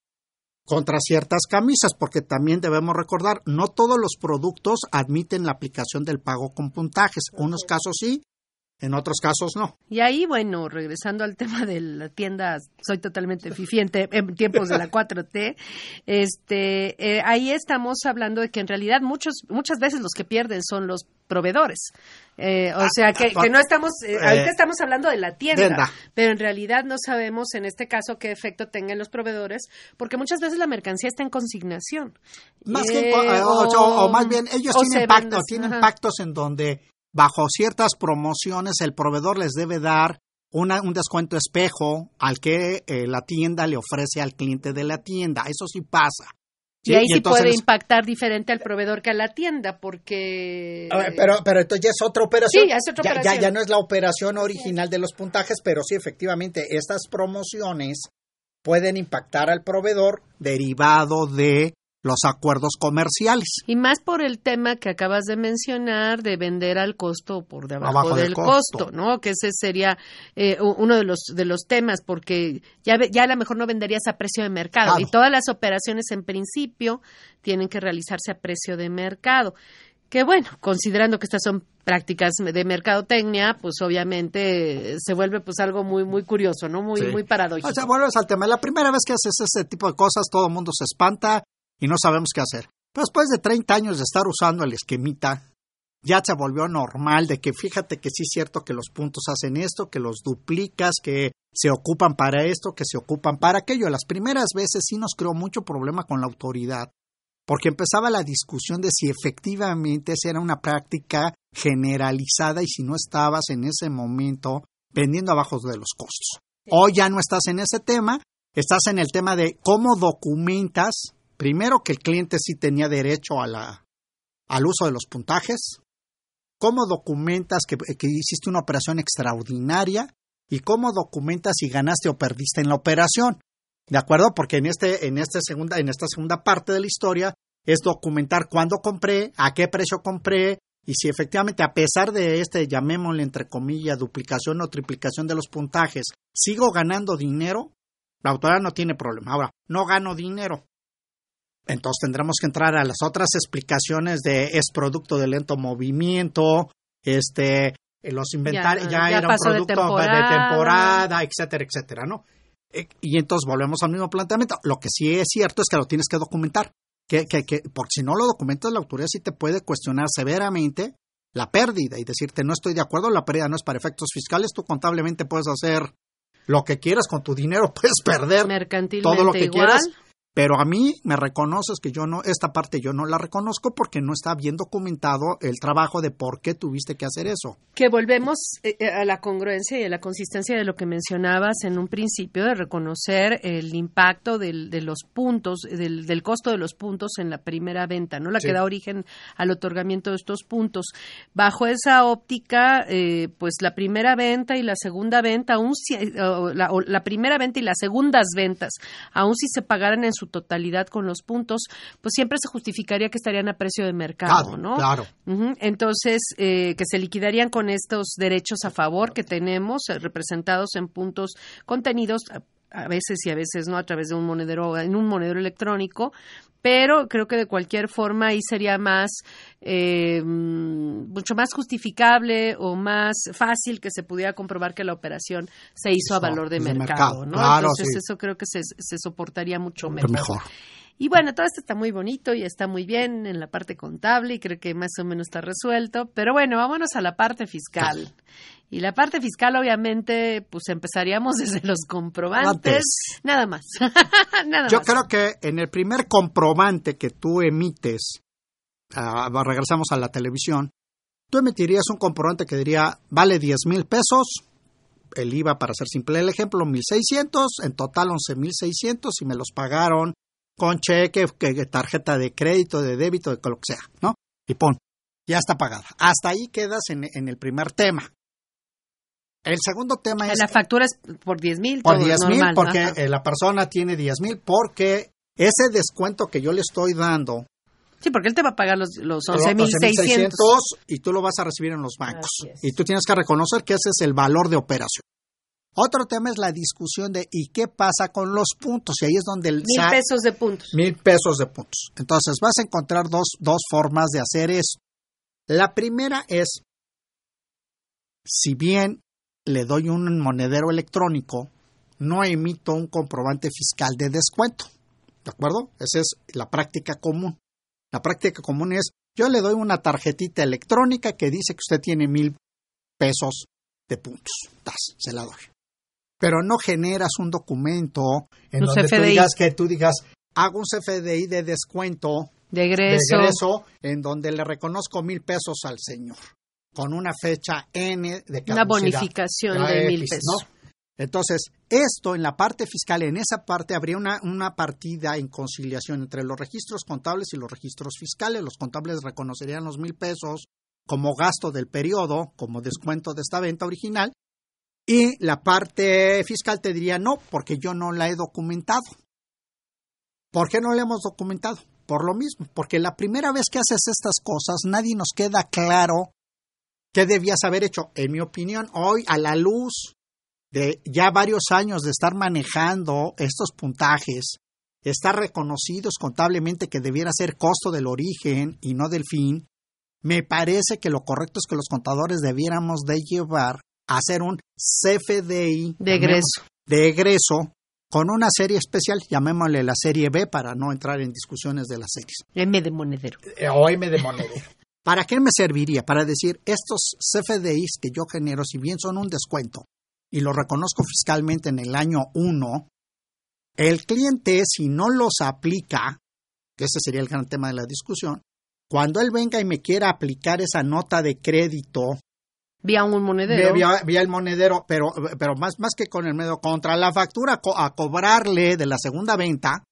S2: contra ciertas camisas, porque también debemos recordar, no todos los productos admiten la aplicación del pago con puntajes. Unos casos sí, en otros casos no.
S1: Y ahí, bueno, regresando al tema de la tienda, soy totalmente eficiente en tiempos de la [laughs] 4T, este, eh, ahí estamos hablando de que en realidad muchos, muchas veces los que pierden son los proveedores. Eh, o ah, sea, que, que, no estamos, eh, ahorita estamos hablando de la tienda, pero en realidad no sabemos en este caso qué efecto tengan los proveedores, porque muchas veces la mercancía está en consignación.
S2: Más que, o, más bien, ellos tienen, pactos, tienen pactos en donde bajo ciertas promociones el proveedor les debe dar un descuento espejo al que eh, la tienda le ofrece al cliente de la tienda. Eso sí pasa.
S1: Y ahí sí puede impactar diferente al proveedor que a la tienda, porque...
S2: pero, pero entonces ya es otra operación. Sí, ya es otra operación. Ya, ya no es la operación original de los puntajes, pero sí, efectivamente, estas promociones pueden impactar al proveedor derivado de los acuerdos comerciales.
S1: Y más por el tema que acabas de mencionar de vender al costo o por debajo del, costo. ¿no? Que ese sería eh, uno de los de los temas porque ya ya a lo mejor no venderías a precio de mercado y todas las operaciones en principio tienen que realizarse a precio de mercado. Que bueno, considerando que estas son prácticas de mercadotecnia, pues obviamente se vuelve pues algo muy muy curioso, ¿no? Muy muy paradójico.
S2: O sea, vuelves al tema. La primera vez que haces ese tipo de cosas, todo el mundo se espanta, y no sabemos qué hacer. Pero después de 30 años de estar usando el esquemita, ya se volvió normal de que fíjate que sí es cierto que los puntos hacen esto, que los duplicas, que se ocupan para esto, que se ocupan para aquello. Las primeras veces sí nos creó mucho problema con la autoridad, porque empezaba la discusión de si efectivamente esa era una práctica generalizada y si no estabas en ese momento vendiendo abajo de los costos. Hoy ya no estás en ese tema, estás en el tema de cómo documentas Primero, que el cliente sí tenía derecho al uso de los puntajes. ¿Cómo documentas que, hiciste una operación extraordinaria? ¿Y cómo documentas si ganaste o perdiste en la operación? ¿De acuerdo? Porque en, este, en, este segunda, en esta segunda parte de la historia es documentar cuándo compré, a qué precio compré, y si efectivamente, a pesar de este, llamémosle entre comillas, duplicación o triplicación de los puntajes, sigo ganando dinero, la autoridad no tiene problema. Ahora, no gano dinero. Entonces tendremos que entrar a las otras explicaciones de es producto de lento movimiento, este, los inventarios ya, era un producto de temporada. etcétera, etcétera, ¿no? Eh, y entonces volvemos al mismo planteamiento. Lo que sí es cierto es que lo tienes que documentar. Que, que, que, porque si no lo documentas, la autoridad sí te puede cuestionar severamente la pérdida y decirte no estoy de acuerdo, la pérdida no es para efectos fiscales, tú contablemente puedes hacer lo que quieras con tu dinero, [laughs] puedes perder todo lo que quieras pero a mí me reconoces que yo no, esta parte yo no la reconozco porque no está bien documentado el trabajo de por qué tuviste que hacer eso.
S1: Que volvemos eh, eh, a la congruencia y a la consistencia de lo que mencionabas en un principio, de reconocer el impacto del, de los puntos, del, del, costo de los puntos en la primera venta, ¿no? La que da origen al otorgamiento de estos puntos. Bajo esa óptica, eh, pues la primera venta y la segunda venta, aún si, la, la primera venta y las segundas ventas, aún si se pagaran en su totalidad con los puntos, pues siempre se justificaría que estarían a precio de mercado, ¿no?
S2: Claro.
S1: Entonces, eh, que se liquidarían con estos derechos a favor que tenemos eh, representados en puntos contenidos a veces y a veces no a través de un monedero en un monedero electrónico pero creo que de cualquier forma ahí sería más eh, mucho más justificable o más fácil que se pudiera comprobar que la operación se hizo a valor de, mercado, ¿no? Entonces eso creo que se, se soportaría mucho mejor. mejor. Y bueno, todo esto está muy bonito y está muy bien en la parte contable y creo que más o menos está resuelto. Pero bueno, vámonos a la parte fiscal. [laughs] Y la parte fiscal, obviamente, pues empezaríamos [laughs] desde los comprobantes. Nada más. [laughs]
S2: Nada Yo creo que en el primer comprobante que tú emites, uh, regresamos a la televisión, tú emitirías un comprobante que diría, vale 10 mil pesos, el IVA, para ser simple el ejemplo, 1.600, en total 11.600 y me los pagaron con cheque, que, tarjeta de crédito, de débito, de lo que sea, ¿no? Y pon, ya está pagada. Hasta ahí quedas en, en el primer tema. El segundo tema es...
S1: La factura es por 10 mil.
S2: Por 10 mil, porque eh, la persona tiene 10 mil, porque ese descuento que yo le estoy dando...
S1: Sí, porque él te va a pagar los, los 11.600.
S2: y tú lo vas a recibir en los bancos. Y tú tienes que reconocer que ese es el valor de operación. Otro tema es la discusión de ¿y qué pasa con los puntos? Y ahí es donde el
S1: Mil pesos de puntos.
S2: Mil pesos de puntos. Entonces vas a encontrar dos, dos formas de hacer eso. La primera es, si bien le doy un monedero electrónico, no emito un comprobante fiscal de descuento. ¿De acuerdo? Esa es la práctica común. La práctica común es, yo le doy una tarjetita electrónica que dice que usted tiene mil pesos de puntos. Tas, se la doy. Pero no generas un documento en donde tú digas que tú digas, hago un CFDI de descuento
S1: de egreso.
S2: en donde le reconozco mil pesos al señor con una fecha N de caducidad.
S1: Una bonificación de mil pesos.
S2: Entonces, esto en la parte fiscal, en esa parte habría una, una partida en conciliación entre los registros contables y los registros fiscales. Los contables reconocerían los mil pesos como gasto del periodo, como descuento de esta venta original, y la parte fiscal te diría no, porque yo no la he documentado. ¿Por qué no la hemos documentado? Por lo mismo, porque la primera vez que haces estas cosas nadie nos queda claro ¿Qué debías haber hecho? En mi opinión, hoy a la luz de ya varios años de estar manejando estos puntajes, estar reconocidos contablemente que debiera ser costo del origen y no del fin, me parece que lo correcto es que los contadores debiéramos de llevar a hacer un CFDI
S1: de egreso.
S2: de egreso con una serie especial, llamémosle la serie B para no entrar en discusiones de las series.
S1: M de monedero.
S2: Eh, o M de monedero. [laughs] ¿Para qué me serviría? Para decir, estos CFDIs que yo genero, si bien son un descuento y lo reconozco fiscalmente en el año 1, el cliente, si no los aplica, que ese sería el gran tema de la discusión, cuando él venga y me quiera aplicar esa nota de crédito,
S1: Vía un monedero.
S2: Vía, el monedero, pero, pero más, más que con el medio, contra la factura a cobrarle de la segunda venta,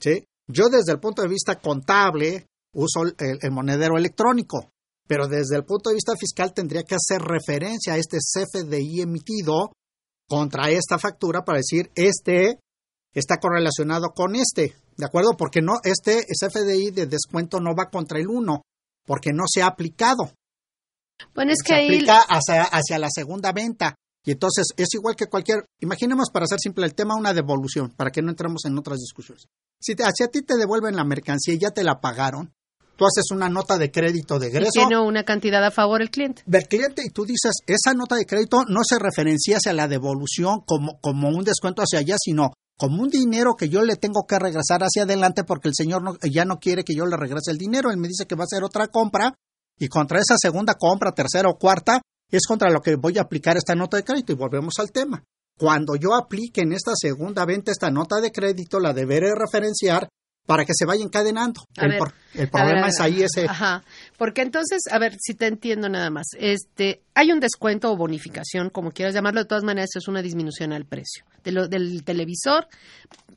S2: ¿sí? yo desde el punto de vista contable uso el, monedero electrónico. Pero desde el punto de vista fiscal tendría que hacer referencia a este CFDI emitido contra esta factura para decir este está correlacionado con este, ¿de acuerdo? Porque no este CFDI de descuento no va contra el 1, porque no se ha aplicado.
S1: Bueno, es
S2: se
S1: que
S2: aplica hacia, hacia la segunda venta. Y entonces es igual que cualquier, imaginemos para hacer simple el tema una devolución, para que no entremos en otras discusiones. Si, te, si a ti te devuelven la mercancía y ya te la pagaron, tú haces una nota de crédito de egreso.
S1: Y tiene una cantidad a favor el cliente.
S2: Del cliente y tú dices, esa nota de crédito no se referencia hacia la devolución como, como un descuento hacia allá, sino como un dinero que yo le tengo que regresar hacia adelante porque el señor ya no quiere que yo le regrese el dinero. Él me dice que va a hacer otra compra y contra esa segunda compra, tercera o cuarta, es contra lo que voy a aplicar esta nota de crédito. Y volvemos al tema. Cuando yo aplique en esta segunda venta esta nota de crédito, la deberé referenciar para que se vaya encadenando. el, problema es ahí ese.
S1: Ajá. Porque entonces, a ver si te entiendo nada más. Este, hay un descuento o bonificación, como quieras llamarlo, de todas maneras es una disminución al precio del televisor.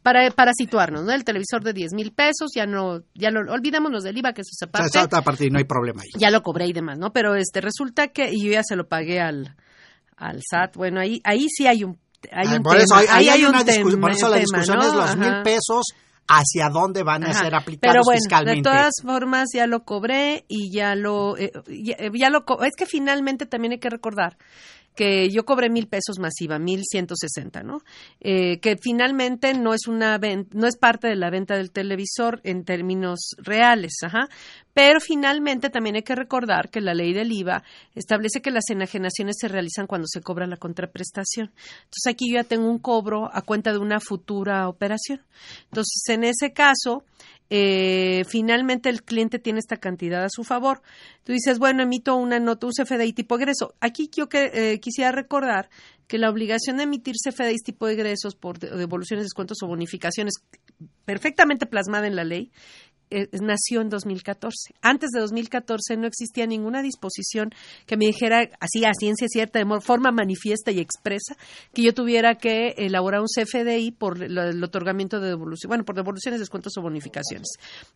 S1: Para, para situarnos, ¿no? El televisor de 10 mil pesos, ya no, ya lo, olvidémonos del IVA, que eso se aparte.
S2: aparte no hay problema ahí.
S1: Ya lo cobré y demás, ¿no? Pero este, resulta que, y yo ya se lo pagué al, al SAT, bueno, ahí, ahí sí hay un, hay ah, un
S2: por Eso, ahí, hay, una discusión, por eso la discusión es los mil pesos hacia dónde van a ser aplicados
S1: Pero bueno,
S2: fiscalmente.
S1: De todas formas, ya lo cobré y ya lo. Eh, ya, lo es que finalmente también hay que recordar que yo cobré mil pesos masiva, mil ciento sesenta, ¿no? Eh, que finalmente no es una no es parte de la venta del televisor en términos reales, ajá. Pero finalmente también hay que recordar que la ley del IVA establece que las enajenaciones se realizan cuando se cobra la contraprestación. Entonces aquí yo ya tengo un cobro a cuenta de una futura operación. Entonces en ese caso eh, finalmente el cliente tiene esta cantidad a su favor. Tú dices, bueno, emito una nota, un CFDI tipo egreso. Aquí yo que, eh, quisiera recordar que la obligación de emitir CFDI tipo egresos por devoluciones, descuentos o bonificaciones perfectamente plasmada en la ley, eh, nació en 2014. Antes de 2014 no existía ninguna disposición que me dijera así a ciencia cierta, de forma manifiesta y expresa, que yo tuviera que elaborar un CFDI por el otorgamiento de devolución, bueno, por devoluciones, descuentos o bonificaciones.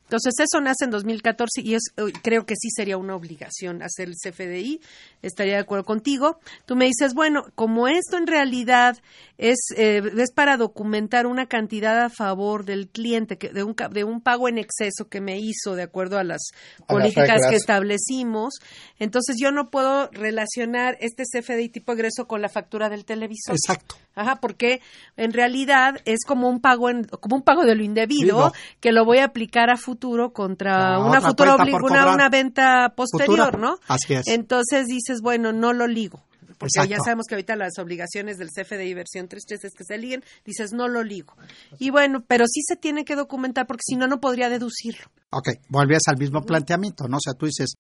S1: Entonces, eso nace en 2014 y es, creo que sí sería una obligación hacer el CFDI. Estaría de acuerdo contigo. Tú me dices, bueno, como esto en realidad es, eh, es para documentar una cantidad a favor del cliente que, de, un, de un pago en exceso que me hizo de acuerdo a las políticas que establecimos. Entonces yo no puedo relacionar este CFDI tipo egreso con la factura del televisor.
S2: Exacto.
S1: Ajá, porque en realidad es como un pago en, como un pago de lo indebido que lo voy a aplicar a futuro contra una futura una, una, venta posterior, ¿no?
S2: Así es.
S1: Entonces dices, bueno, no lo ligo porque ya sabemos que ahorita las obligaciones del CFDI versión 3.3 es que se liguen, dices no lo ligo. Y bueno, pero sí se tiene que documentar porque si no, no podría deducirlo.
S2: Ok, volvías al mismo planteamiento, ¿no? O sea, tú dices,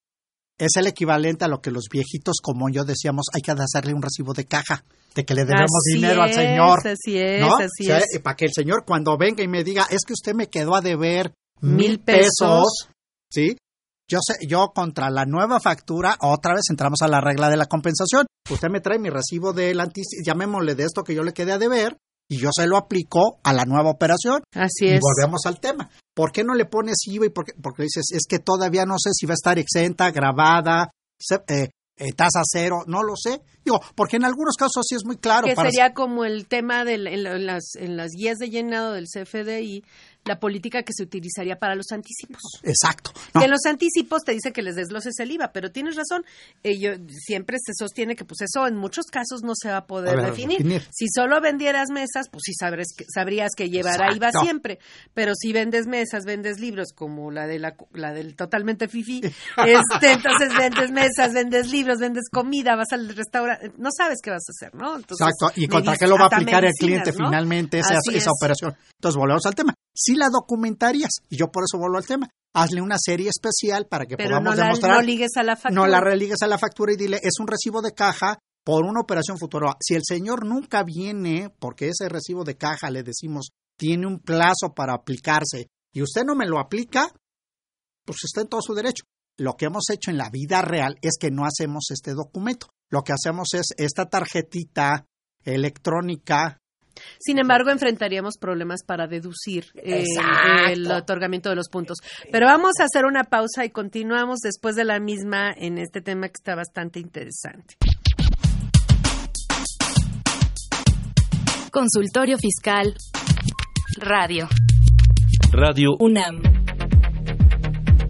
S2: es el equivalente a lo que los viejitos como yo decíamos, hay que hacerle un recibo de caja, de que le debemos dinero al señor.
S1: Así es, así es.
S2: Para que el señor cuando venga y me diga, es que usted me quedó a deber mil pesos, ¿sí? Yo sé, yo contra la nueva factura, otra vez entramos a la regla de la compensación. Usted me trae mi recibo del anticipo, llamémosle de esto que yo le quedé a deber, y yo se lo aplico a la nueva operación.
S1: Así
S2: es. Y volvemos al tema. ¿Por qué no le pones IVA? Y por porque dices, es que todavía no sé si va a estar exenta, grabada, eh, eh, tasa cero, no lo sé. Digo, porque en algunos casos sí es muy claro.
S1: Que sería como el tema de en, las, en las guías de llenado del CFDI, la política que se utilizaría para los anticipos.
S2: Exacto.
S1: Que en los anticipos te dice que les desgloses el IVA, pero tienes razón, ello, siempre se sostiene que pues eso en muchos casos no se va a poder definir. Si solo vendieras mesas, pues sí sabres, sabrías que llevará IVA siempre, pero si vendes mesas, vendes libros como la de la, la del totalmente fifi, este, entonces [laughs] vendes mesas, vendes libros, vendes comida, vas al restaurante, no sabes qué vas a hacer, ¿no?
S2: Exacto, y contra qué lo va a aplicar el cliente finalmente esa, esa operación. Entonces volvemos al tema sí la documentarías. Y yo por eso vuelvo al tema. Hazle una serie especial para que podamos demostrar.
S1: No ligues a la factura.
S2: No la religues a la factura y dile, es un recibo de caja por una operación futura. Si el señor nunca viene, porque ese recibo de caja, le decimos, tiene un plazo para aplicarse y usted no me lo aplica, pues está en todo su derecho. Lo que hemos hecho en la vida real es que no hacemos este documento. Lo que hacemos es esta tarjetita electrónica
S1: sin embargo, enfrentaríamos problemas para deducir eh, el otorgamiento de los puntos. Pero vamos a hacer una pausa y continuamos después de la misma en este tema que está bastante interesante.
S5: Consultorio Fiscal Radio.
S8: Radio
S4: UNAM.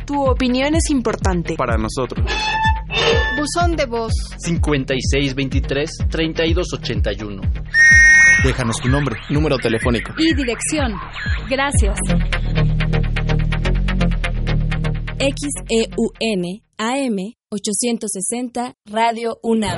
S4: Tu opinión es importante.
S8: Para nosotros.
S4: Buzón de voz.
S8: 5623-3281.
S6: Déjanos tu nombre, número telefónico.
S5: Y dirección. Gracias. XEUN AM 860 Radio UNAM.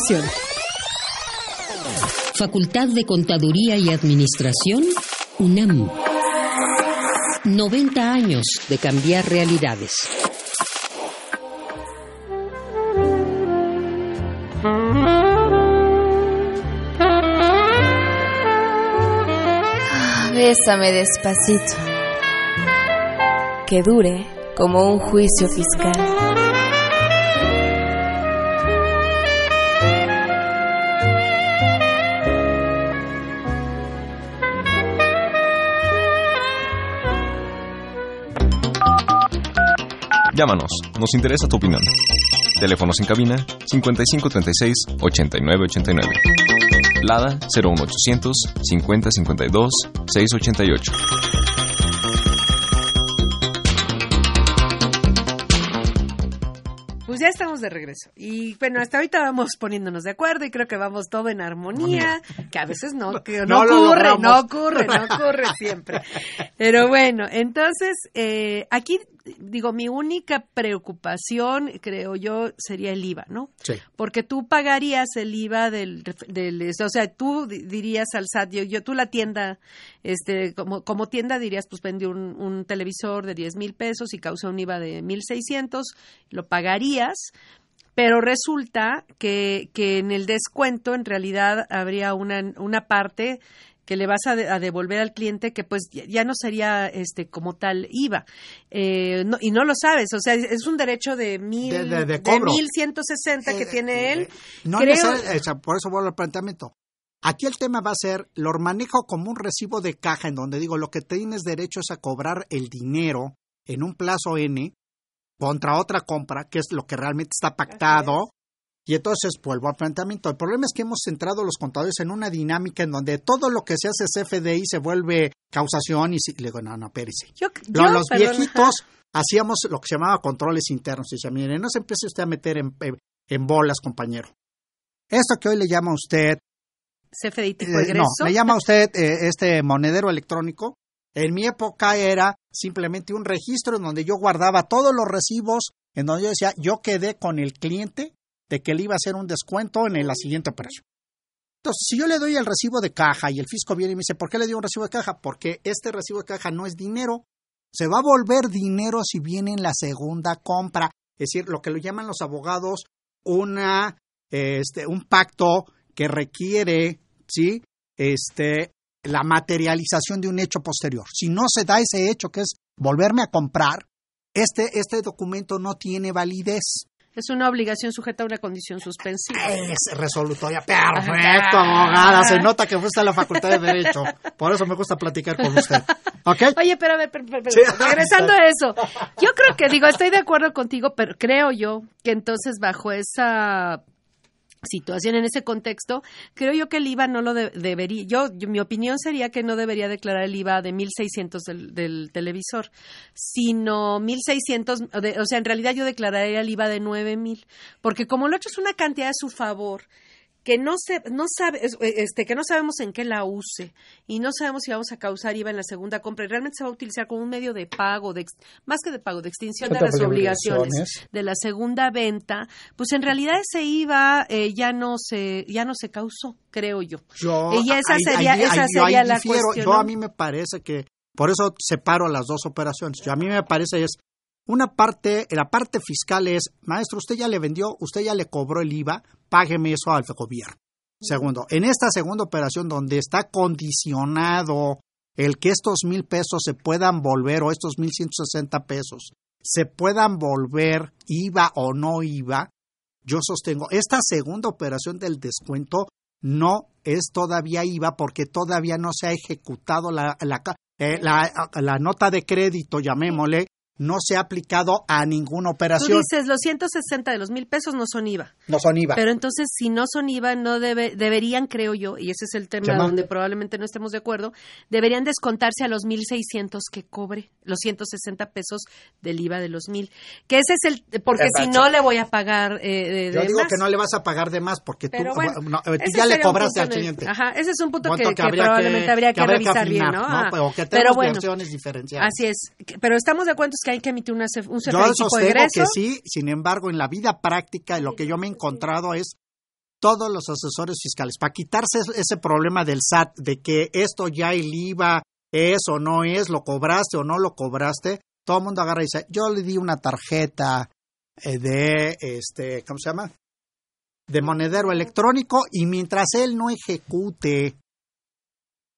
S10: Facultad de Contaduría y Administración, UNAM. 90 años de cambiar realidades.
S13: Bésame despacito. Que dure como un juicio fiscal.
S11: Llámanos, nos interesa tu opinión. Teléfonos en cabina 5536-8989. Lada 01800 5052 688.
S1: Pues ya estamos de regreso. Y bueno, hasta ahorita vamos poniéndonos de acuerdo y creo que vamos todo en armonía, que a veces no, que no, ocurre, no ocurre, no ocurre siempre. Pero bueno, entonces, eh, aquí digo, mi única preocupación, creo yo, sería el IVA, ¿no?
S2: Sí.
S1: Porque tú pagarías el IVA del, del o sea, tú dirías al SAT, yo, yo tú la tienda, este, como, como tienda dirías, pues vendí un, un televisor de 10 mil pesos y causa un IVA de 1.600, lo pagarías, pero resulta que, que en el descuento en realidad habría una, una parte que le vas a, devolver al cliente que pues ya no sería este como tal IVA. Eh, y no lo sabes o sea es un derecho de mil de, mil sesenta que tiene él.
S2: No por eso vuelvo al planteamiento. Aquí el tema va a ser, lo manejo como un recibo de caja en donde digo, lo que tienes derecho es a cobrar el dinero en un plazo N contra otra compra, que es lo que realmente está pactado, y entonces vuelvo al planteamiento. El problema es que hemos centrado los contadores en una dinámica en donde todo lo que se hace CFDI se vuelve causación y, le digo, no, no, espérese. los viejitos hacíamos lo que se llamaba controles internos. Y decía, mire, no se empiece usted a meter en, bolas, compañero. Esto que hoy le llama a usted...
S1: CFDI tipo eh,
S2: No, le llama a usted eh, este monedero electrónico. En mi época era simplemente un registro en donde yo guardaba todos los recibos, en donde yo decía, yo quedé con el cliente de que le iba a hacer un descuento en la siguiente operación. Entonces, si yo le doy el recibo de caja y el fisco viene y me dice, ¿por qué le dio un recibo de caja? Porque este recibo de caja no es dinero. Se va a volver dinero si viene en la segunda compra. Es decir, lo que lo llaman los abogados una, este, un pacto que requiere, ¿sí? Este, la materialización de un hecho posterior. Si no se da ese hecho, que es volverme a comprar, este, este documento no tiene validez.
S1: Es una obligación sujeta a una condición suspensiva.
S2: Es resolutoria. Perfecto, abogada. Se nota que fuiste a la Facultad de Derecho. Por eso me gusta platicar con usted. ¿Ok?
S1: Oye, pero a ver, regresando a eso. Yo creo que, digo, estoy de acuerdo contigo, pero creo yo que entonces bajo esa situación en ese contexto, creo yo que el IVA no lo debería, yo, mi opinión sería que no debería declarar el IVA de 1.600 del, del televisor, sino 1.600, o sea, en realidad yo declararía el IVA de 9.000, porque como lo otro es una cantidad a su favor, que no se, no sabe, eh, este, que no sabemos en qué la use y no sabemos si vamos a causar IVA en la segunda compra y realmente se va a utilizar como un medio de pago, de, más que de pago, de extinción de las obligaciones de la segunda venta, pues en realidad ese IVA eh, ya no se, ya no se causó, creo yo. y esa sería, esa sería la cuestión.
S2: Yo a mí me parece que, por eso separo las dos operaciones. Yo a mí me parece es una parte, la parte fiscal es, maestro, usted ya le vendió, usted ya le cobró el IVA, págueme eso al gobierno. Segundo, en esta segunda operación donde está condicionado el que estos mil pesos se puedan volver o estos mil ciento sesenta pesos se puedan volver IVA o no IVA, yo sostengo, esta segunda operación del descuento no es todavía IVA porque todavía no se ha ejecutado la, la, eh, la nota de crédito, llamémosle, no se ha aplicado a ninguna operación.
S1: Tú dices, los 160 de los mil pesos no son IVA.
S2: No son IVA.
S1: Pero entonces, si no son IVA, no debe, deberían, creo yo, y ese es el tema donde probablemente no estemos de acuerdo, deberían descontarse a los 1.600 que cobre, los 160 pesos del IVA de los mil. Que ese es el, porque si no le voy a pagar eh, de,
S2: Yo digo que no le vas a pagar de más porque tú, ya le cobraste al cliente.
S1: Ajá, ese es un punto que, probablemente habría que, revisar bien, ¿no?
S2: O que pero bueno, diferenciadas.
S1: Así es. Pero estamos de acuerdo que hay que emitir una, un
S2: Yo sostengo que sí, sin embargo, en la vida práctica lo que yo me he encontrado es todos los asesores fiscales, para quitarse ese problema del SAT, de que esto ya el IVA es o no es, lo cobraste o no lo cobraste, todo el mundo agarra y dice, yo le di una tarjeta eh, de, este, ¿cómo se llama? De monedero electrónico y mientras él no ejecute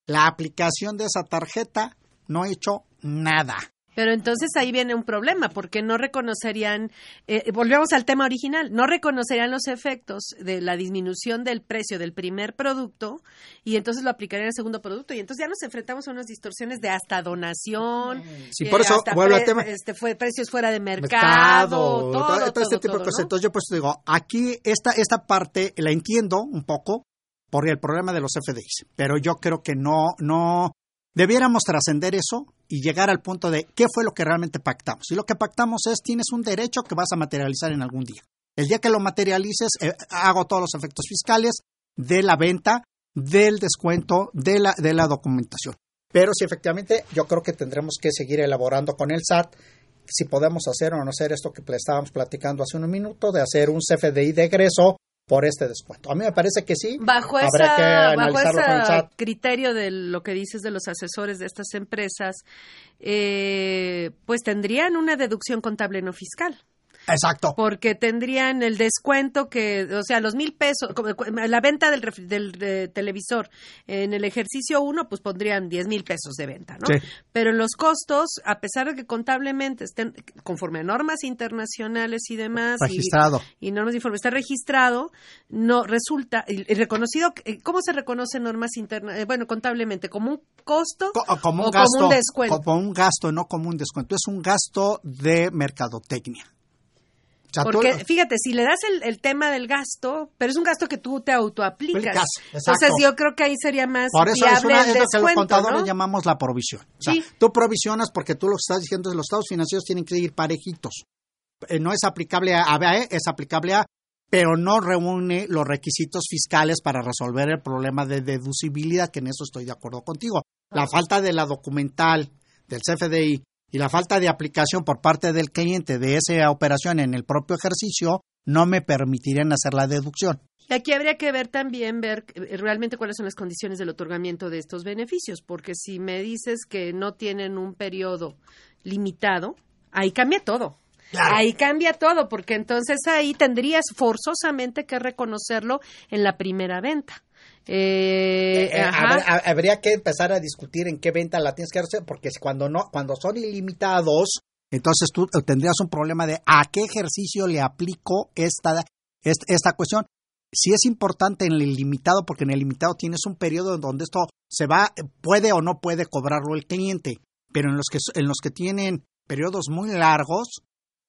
S2: la aplicación de esa tarjeta, no he hecho nada.
S1: Pero entonces ahí viene un problema, porque no reconocerían, eh, volvemos al tema original, no reconocerían los efectos de la disminución del precio del primer producto y entonces lo aplicarían al segundo producto y entonces ya nos enfrentamos a unas distorsiones de hasta donación.
S2: Sí, por eso vuelvo al tema.
S1: Este, fue, precios fuera de mercado, todo,
S2: todo, este tipo de cosas. Entonces yo pues digo, aquí esta, esta parte la entiendo un poco por el problema de los FDIs, pero yo creo que no, no, debiéramos trascender eso y llegar al punto de qué fue lo que realmente pactamos. Y lo que pactamos es tienes un derecho que vas a materializar en algún día. El día que lo materialices, eh, hago todos los efectos fiscales de la venta, del descuento, de la, de la documentación. Pero si efectivamente yo creo que tendremos que seguir elaborando con el SAT si podemos hacer o no hacer esto que estábamos platicando hace un minuto, de hacer un CFDI de egreso por este descuento. A mí me parece que sí.
S1: Bajo, esa, bajo ese criterio de lo que dices de los asesores de estas empresas, eh, pues tendrían una deducción contable no fiscal.
S2: Exacto.
S1: Porque tendrían el descuento que, o sea, los mil pesos, la venta del, del televisor en el ejercicio uno, pues pondrían diez mil pesos de venta, ¿no? Sí. Pero los costos, a pesar de que contablemente estén conforme a normas internacionales y demás.
S2: Registrado.
S1: Y, normas de informe, está registrado, no resulta, y reconocido, ¿cómo se reconoce normas internas? Eh, bueno, contablemente, como un costo
S2: como un gasto, como un descuento. Como un gasto, no como un descuento. Es un gasto de mercadotecnia.
S1: Porque fíjate, si le das el, tema del gasto, pero es un gasto que tú te autoaplicas. Entonces yo creo que ahí sería más
S2: Por eso
S1: viable
S2: es,
S1: el
S2: lo que los contadores llamamos la provisión. O sea, tú provisionas porque tú lo estás diciendo, los estados financieros tienen que ir parejitos. Eh, no es aplicable a BAE, es aplicable a pero no reúne los requisitos fiscales para resolver el problema de deducibilidad, que en eso estoy de acuerdo contigo. La falta de la documental del CFDI y la falta de aplicación por parte del cliente de esa operación en el propio ejercicio no me permitirían hacer la deducción.
S1: Y aquí habría que ver también, ver eh, realmente cuáles son las condiciones del otorgamiento de estos beneficios, porque si me dices que no tienen un periodo limitado, ahí cambia todo. Ahí cambia todo, porque entonces ahí tendrías forzosamente que reconocerlo en la primera venta. Eh,
S2: eh, habría que empezar a discutir en qué venta la tienes que hacer, porque cuando no, cuando son ilimitados, entonces tú tendrías un problema de a qué ejercicio le aplico esta, esta, cuestión. Si es importante en el ilimitado, porque en el ilimitado tienes un periodo en donde esto se va, puede o no puede cobrarlo el cliente, pero en los que, en los que tienen periodos muy largos,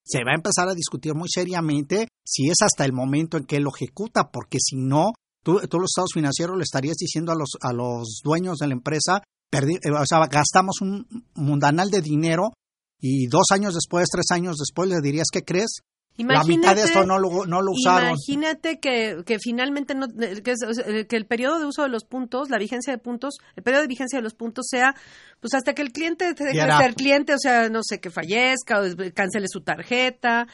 S2: se va a empezar a discutir muy seriamente si es hasta el momento en que lo ejecuta, porque si no, tú, tú los estados financieros le estarías diciendo a los, a los dueños de la empresa, perdi, eh, o sea, gastamos un mundanal de dinero y dos años después, tres años después le dirías, ¿qué crees? la mitad de esto no lo, no lo usaron.
S1: Imagínate que, que finalmente no, que, que, el periodo de uso de los puntos, la vigencia de puntos, el periodo de vigencia de los puntos sea pues hasta que el cliente deje de ser cliente, o sea, no sé, que fallezca o cancele su tarjeta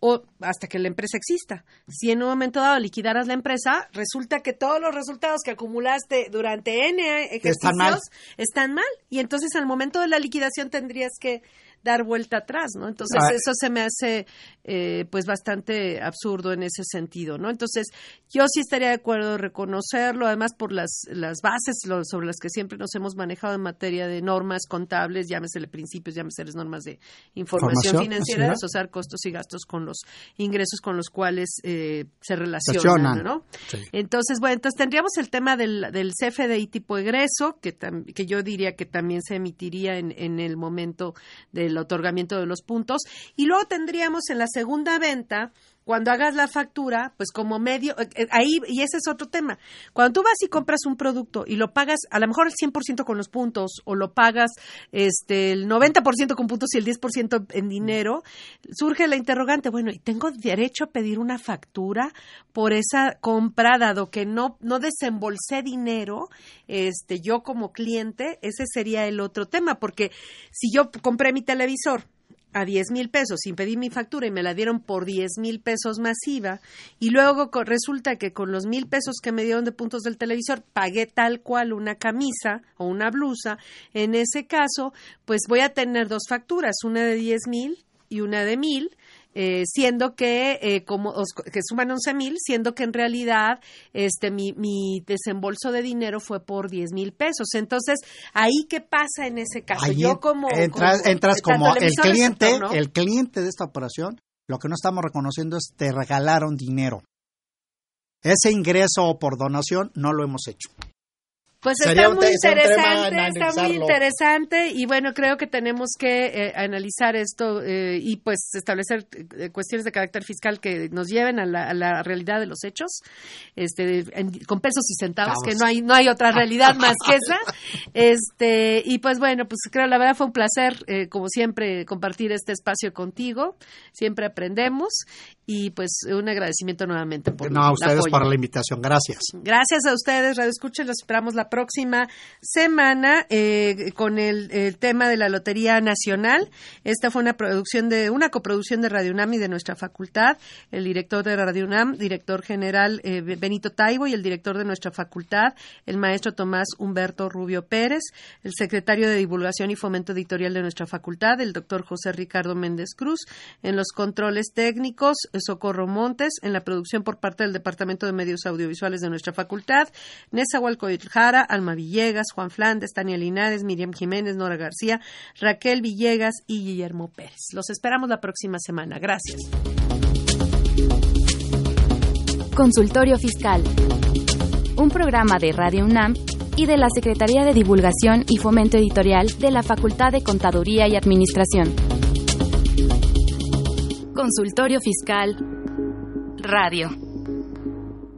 S1: o hasta que la empresa exista. Si en un momento dado liquidaras la empresa, resulta que todos los resultados que acumulaste durante N ejercicios están mal. Están mal. Y entonces al momento de la liquidación tendrías que dar vuelta atrás, ¿no? Entonces ah. eso se me hace eh, pues bastante absurdo en ese sentido, ¿no? Entonces yo sí estaría de acuerdo en reconocerlo, además por las, las bases sobre las que siempre nos hemos manejado en materia de normas contables, llámesele principios, llámesele normas de información financiera, de asociar costos y gastos con los ingresos con los cuales eh, se relacionan, ¿no? Entonces, bueno, entonces tendríamos el tema del, del CFDI tipo egreso, que, que yo diría que también se emitiría en, en el momento de el otorgamiento de los puntos. Y luego tendríamos en la segunda venta cuando hagas la factura, pues como medio, eh, eh, ahí, y ese es otro tema, cuando tú vas y compras un producto y lo pagas a lo mejor el 100% con los puntos o lo pagas este, el 90% con puntos y el 10% en dinero, surge la interrogante, bueno, ¿y tengo derecho a pedir una factura por esa compra dado que no, no desembolsé dinero, este, yo como cliente? Ese sería el otro tema, porque si yo compré mi televisor, a 10 mil pesos. Sin pedir mi factura y me la dieron por 10 mil pesos masiva. Y luego resulta que con los mil pesos que me dieron de puntos del televisor pagué tal cual una camisa o una blusa, en ese caso pues voy a tener dos facturas, una de 10 mil y una de mil eh, siendo que eh, como que suman 11 mil, siendo que en realidad este mi, mi desembolso de dinero fue por 10 mil pesos. Entonces, ahí qué pasa en ese caso. Yo como
S2: entras como, como el cliente, el cliente de esta operación, lo que no estamos reconociendo es te regalaron dinero. Ese ingreso por donación no lo hemos hecho.
S1: Pues
S2: Sería
S1: está muy interesante, está muy interesante y bueno, creo que tenemos que eh, analizar esto eh, y pues establecer eh, cuestiones de carácter fiscal que nos lleven a la, a la realidad de los hechos, este, en- con pesos y centavos, que no hay no hay otra realidad más que [laughs] esa. Este y pues bueno, pues creo la verdad fue un placer, eh, como siempre, compartir este espacio contigo. Siempre aprendemos y pues un agradecimiento nuevamente por
S2: No, a ustedes
S1: apoyo.
S2: por la invitación. Gracias.
S1: Gracias a ustedes, Radio Escucha. Los esperamos la próxima semana eh, con el, tema de la Lotería Nacional. Esta fue una producción de una coproducción de Radio UNAM y de nuestra facultad. El director de Radio UNAM, director general eh, Benito Taibo y el director de nuestra facultad, el maestro Tomás Humberto Rubio Pérez, el secretario de Divulgación y Fomento Editorial de nuestra facultad, el doctor José Ricardo Méndez Cruz, en los controles técnicos, Socorro Montes, en la producción por parte del Departamento de Medios Audiovisuales de nuestra facultad, Nezahualcóyotl Jara, Alma Villegas, Juan Flandes, Tania Linares, Miriam Jiménez, Nora García, Raquel Villegas y Guillermo Pérez. Los esperamos la próxima semana. Gracias.
S3: Consultorio Fiscal. Un programa de Radio UNAM y de la Secretaría de Divulgación y Fomento Editorial de la Facultad de Contaduría y Administración. Consultorio Fiscal Radio.